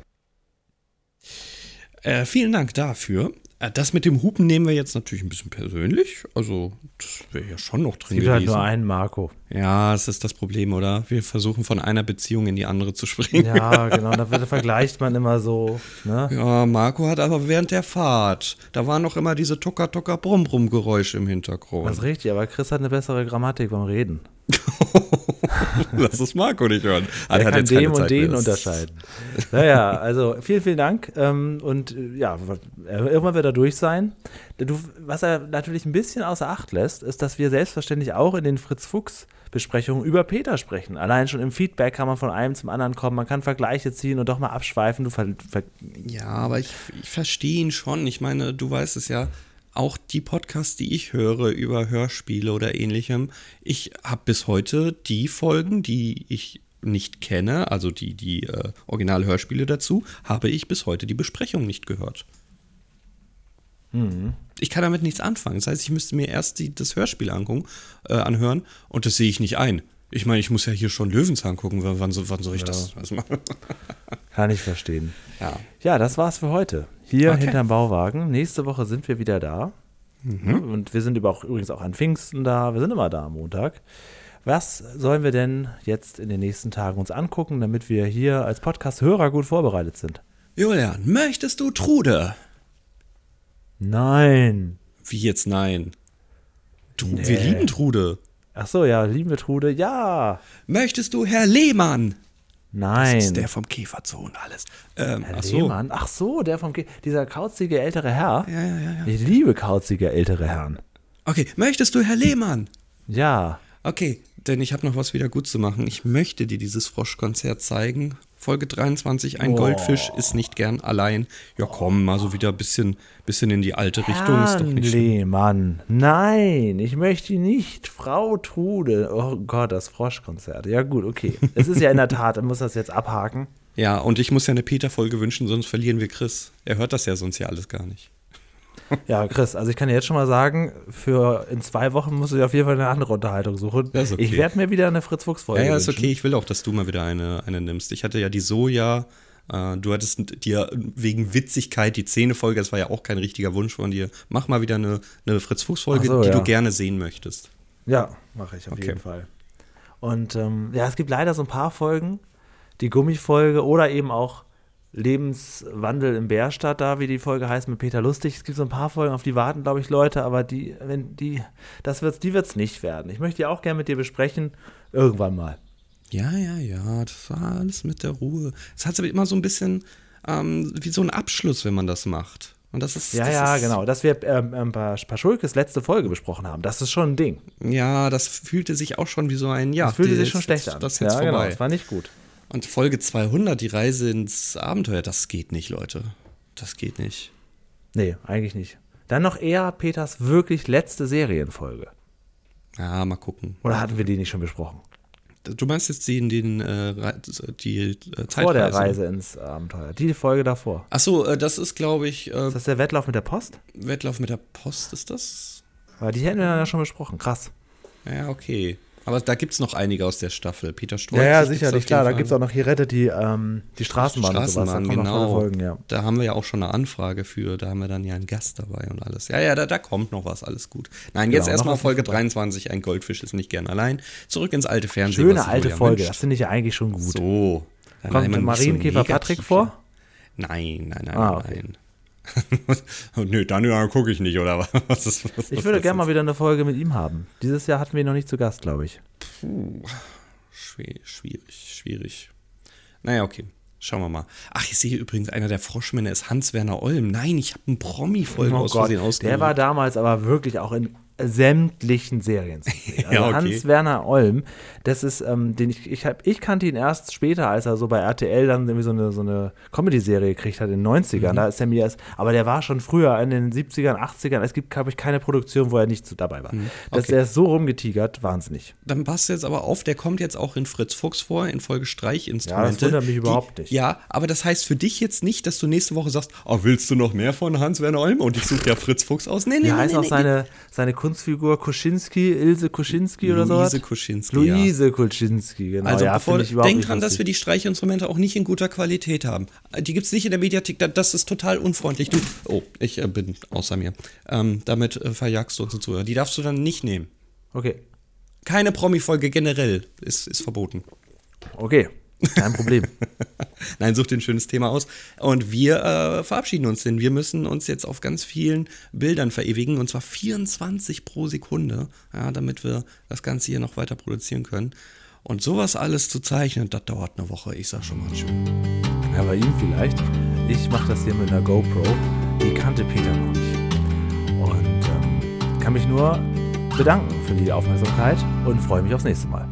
Äh, vielen Dank dafür. Äh, das mit dem Hupen nehmen wir jetzt natürlich ein bisschen persönlich. Also, das wäre ja schon noch drin Es gibt halt gewesen. nur einen Marco. Ja, das ist das Problem, oder? Wir versuchen von einer Beziehung in die andere zu springen. Ja, genau, da vergleicht man immer so. Ne? Ja, Marco hat aber während der Fahrt, da waren noch immer diese Tucker-Tucker-Brumm-Brumm-Geräusche im Hintergrund. Das ist richtig, aber Chris hat eine bessere Grammatik beim Reden. (laughs) (laughs) Lass es Marco nicht hören. Er hat kann jetzt dem und den unterscheiden. Naja, also vielen, vielen Dank. Ähm, und äh, ja, irgendwann wird er durch sein. Du, was er natürlich ein bisschen außer Acht lässt, ist, dass wir selbstverständlich auch in den Fritz-Fuchs-Besprechungen über Peter sprechen. Allein schon im Feedback kann man von einem zum anderen kommen. Man kann Vergleiche ziehen und doch mal abschweifen. Du ver ver Ja, aber ich, ich verstehe ihn schon. Ich meine, du weißt es ja, auch die Podcasts, die ich höre über Hörspiele oder ähnlichem, ich habe bis heute die Folgen, die ich nicht kenne, also die, die äh, Original-Hörspiele dazu, habe ich bis heute die Besprechung nicht gehört. Ich kann damit nichts anfangen. Das heißt, ich müsste mir erst die, das Hörspiel angucken, äh, anhören und das sehe ich nicht ein. Ich meine, ich muss ja hier schon Löwenzahn gucken. Wann, so- wann soll ich das, das (laughs) machen? kann ich verstehen. ja. Ja, das war's für heute. Hier Okay. hinterm Bauwagen. Nächste Woche sind wir wieder da. Und wir sind auch, übrigens auch an Pfingsten da. Wir sind immer da am Montag. Was sollen wir denn jetzt in den nächsten Tagen uns angucken, damit wir hier als Podcast-Hörer gut vorbereitet sind? Julian, möchtest du Trude? Nein. Wie jetzt nein? Tru Nee. Wir lieben Trude. Ach so, ja, lieben wir Trude? Ja. Möchtest du Herr Lehmann? Nein. Das ist der vom Käferzoo und alles. Ähm, Herr ach so. Lehmann? Ach so, der vom Ge dieser kauzige ältere Herr. Ja, ja, ja, ja. Ich liebe kauzige ältere Herren. Okay, möchtest du Herr Lehmann? Ja. Okay, denn ich habe noch was wieder gut zu machen. Ich möchte dir dieses Froschkonzert zeigen. Folge 23, ein Oh. Goldfisch ist nicht gern allein. Ja, komm, mal so wieder ein bisschen, bisschen in die alte Richtung. Ist doch Herrn nicht. Lehmann. Nein, ich möchte nicht. Frau Trude. Oh Gott, das Froschkonzert. Ja, gut, okay. Es ist ja in der Tat, ich muss das jetzt abhaken. Ja, und ich muss ja eine Peter-Folge wünschen, sonst verlieren wir Chris. Er hört das ja sonst ja alles gar nicht. Ja, Chris, also ich kann dir jetzt schon mal sagen, für in zwei Wochen musst du dir auf jeden Fall eine andere Unterhaltung suchen. Okay. Ich werde mir wieder eine Fritz-Fuchs-Folge Ja, ja, ist okay. Ich will auch, dass du mal wieder eine, eine nimmst. Ich hatte ja die Soja. Äh, du hattest dir wegen Witzigkeit die Zähne-Folge, das war ja auch kein richtiger Wunsch von dir. Mach mal wieder eine, eine Fritz-Fuchs-Folge, so, die ja. du gerne sehen möchtest. Ja, mache ich auf Okay. jeden Fall. Und ähm, ja, es gibt leider so ein paar Folgen, die Gummifolge oder eben auch Lebenswandel im Bärstadt, da wie die Folge heißt mit Peter Lustig. Es gibt so ein paar Folgen, auf die warten, glaube ich, Leute, aber die, wenn die, das wird's, die wird's nicht werden. Ich möchte die auch gerne mit dir besprechen, irgendwann mal. Ja, ja, ja, das war alles mit der Ruhe. Es hat aber immer so ein bisschen ähm, wie so ein Abschluss, wenn man das macht. Und das ist. Ja, das ja, ist, genau. Dass wir ähm, ähm, Paschulkes letzte Folge besprochen haben, das ist schon ein Ding. Ja, das fühlte sich auch schon wie so ein. Ja, das fühlte sich schon schlecht an. Das ist jetzt ja, vorbei. genau, das war nicht gut. Und Folge 200, die Reise ins Abenteuer, das geht nicht, Leute. Das geht nicht. Nee, eigentlich nicht. Dann noch eher Peters wirklich letzte Serienfolge. Ja, mal gucken. Oder hatten wir die nicht schon besprochen? Du meinst jetzt die, den, äh, die äh, Zeitreise? Vor der Reise ins Abenteuer. Die Folge davor. Achso, äh, das ist, glaube ich, äh, Ist das der Wettlauf mit der Post? Wettlauf mit der Post, ist das? Weil die hätten wir ja schon besprochen. Krass. Ja, okay. Aber da gibt es noch einige aus der Staffel. Peter Strolz. Ja, ja, sicherlich, klar. Da gibt es auch noch hier rettet die, ähm, die Straßenbahn, Straßenbahn, genau. Folgen, ja. Da haben wir ja auch schon eine Anfrage für. Da haben wir dann ja einen Gast dabei und alles. Ja, ja, da, da kommt noch was, alles gut. Nein, jetzt Genau, erstmal Folge dabei. 23. Ein Goldfisch ist nicht gern allein. Zurück ins alte Fernsehen. Schöne alte Julia Folge. wünscht. Das finde ich ja eigentlich schon gut. So. Dann Kommt so Marienkäfer negativ Patrick vor? Nein, nein, nein, Ah, okay. nein. (laughs) Nö, dann ja, gucke ich nicht, oder was? (laughs) was ist, was Ich würde gerne mal wieder eine Folge mit ihm haben. Dieses Jahr hatten wir ihn noch nicht zu Gast, glaube ich. Schwierig, schwierig, schwierig. Naja, okay. Schauen wir mal. Ach, ich sehe übrigens, einer der Froschmänner ist Hans-Werner Olm. Nein, ich habe einen Promi-Folge aus Versehen Oh der war damals aber wirklich auch in sämtlichen Serien zu sehen. (laughs) Also Ja, okay. Hans-Werner Olm, das ist, ähm, den ich, ich, hab, ich kannte ihn erst später, als er so bei RTL dann irgendwie so eine, so eine Comedy-Serie gekriegt hat in den 90ern. Mhm. Da ist er mir erst, aber der war schon früher in den 70ern, 80ern. Es gibt, glaube ich, keine Produktion, wo er nicht so dabei war. Mhm. Okay. Der ist so rumgetigert, wahnsinnig. Dann passt jetzt aber auf, der kommt jetzt auch in Fritz Fuchs vor, in Folge Streichinstrumente. Ja, das wundert mich überhaupt die, nicht. Ja, aber das heißt für dich jetzt nicht, dass du nächste Woche sagst, oh, willst du noch mehr von Hans-Werner Olm? Und ich suche ja Fritz Fuchs aus. Nee, nee, Wie nee, heißt nee, auch nee. seine, seine Kunstfigur Kuschinski, Ilse Kuschinski oder so? Luise Kuschinski, ja. Luise Kuschinski, genau. Also ja, bevor, denk dran, dass wir die Streichinstrumente auch nicht in guter Qualität haben. Die gibt es nicht in der Mediathek, da- das ist total unfreundlich. Du, oh, ich äh, bin außer mir. Ähm, damit äh, verjagst du uns Zuhörer. Die darfst du dann nicht nehmen. Okay, Keine Promi-Folge generell ist, ist verboten. okay, kein Problem. (laughs) Nein, such dir ein schönes Thema aus. Und wir äh, verabschieden uns, denn wir müssen uns jetzt auf ganz vielen Bildern verewigen, und zwar 24 pro Sekunde, ja, damit wir das Ganze hier noch weiter produzieren können. Und sowas alles zu zeichnen, das dauert eine Woche. Ich sag schon mal schön. Ja, bei ihm vielleicht. Ich mache das hier mit einer GoPro. Die kannte Peter noch nicht. Und ähm, kann mich nur bedanken für die Aufmerksamkeit und freue mich aufs nächste Mal.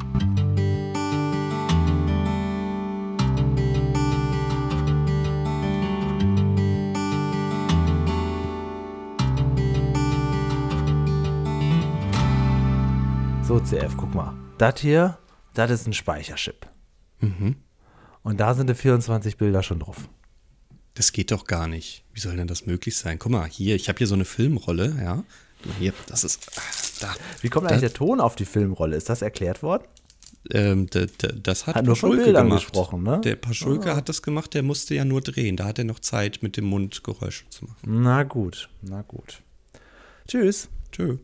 So, CF, guck mal. Das hier, das ist ein Speicherchip. Und da sind die 24 Bilder schon drauf. Das geht doch gar nicht. Wie soll denn das möglich sein? Guck mal, hier, ich habe hier so eine Filmrolle, ja. Hier, das ist. ah, Da. Wie kommt eigentlich der Ton auf die Filmrolle? Ist das erklärt worden? Ähm, das hat, Hat Paschulke gemacht. gesprochen, ne? Der Paschulke hat das gemacht, der musste ja nur drehen. Da hat er noch Zeit, mit dem Mund Geräusche zu machen. Na gut, na gut. Tschüss. Tschö.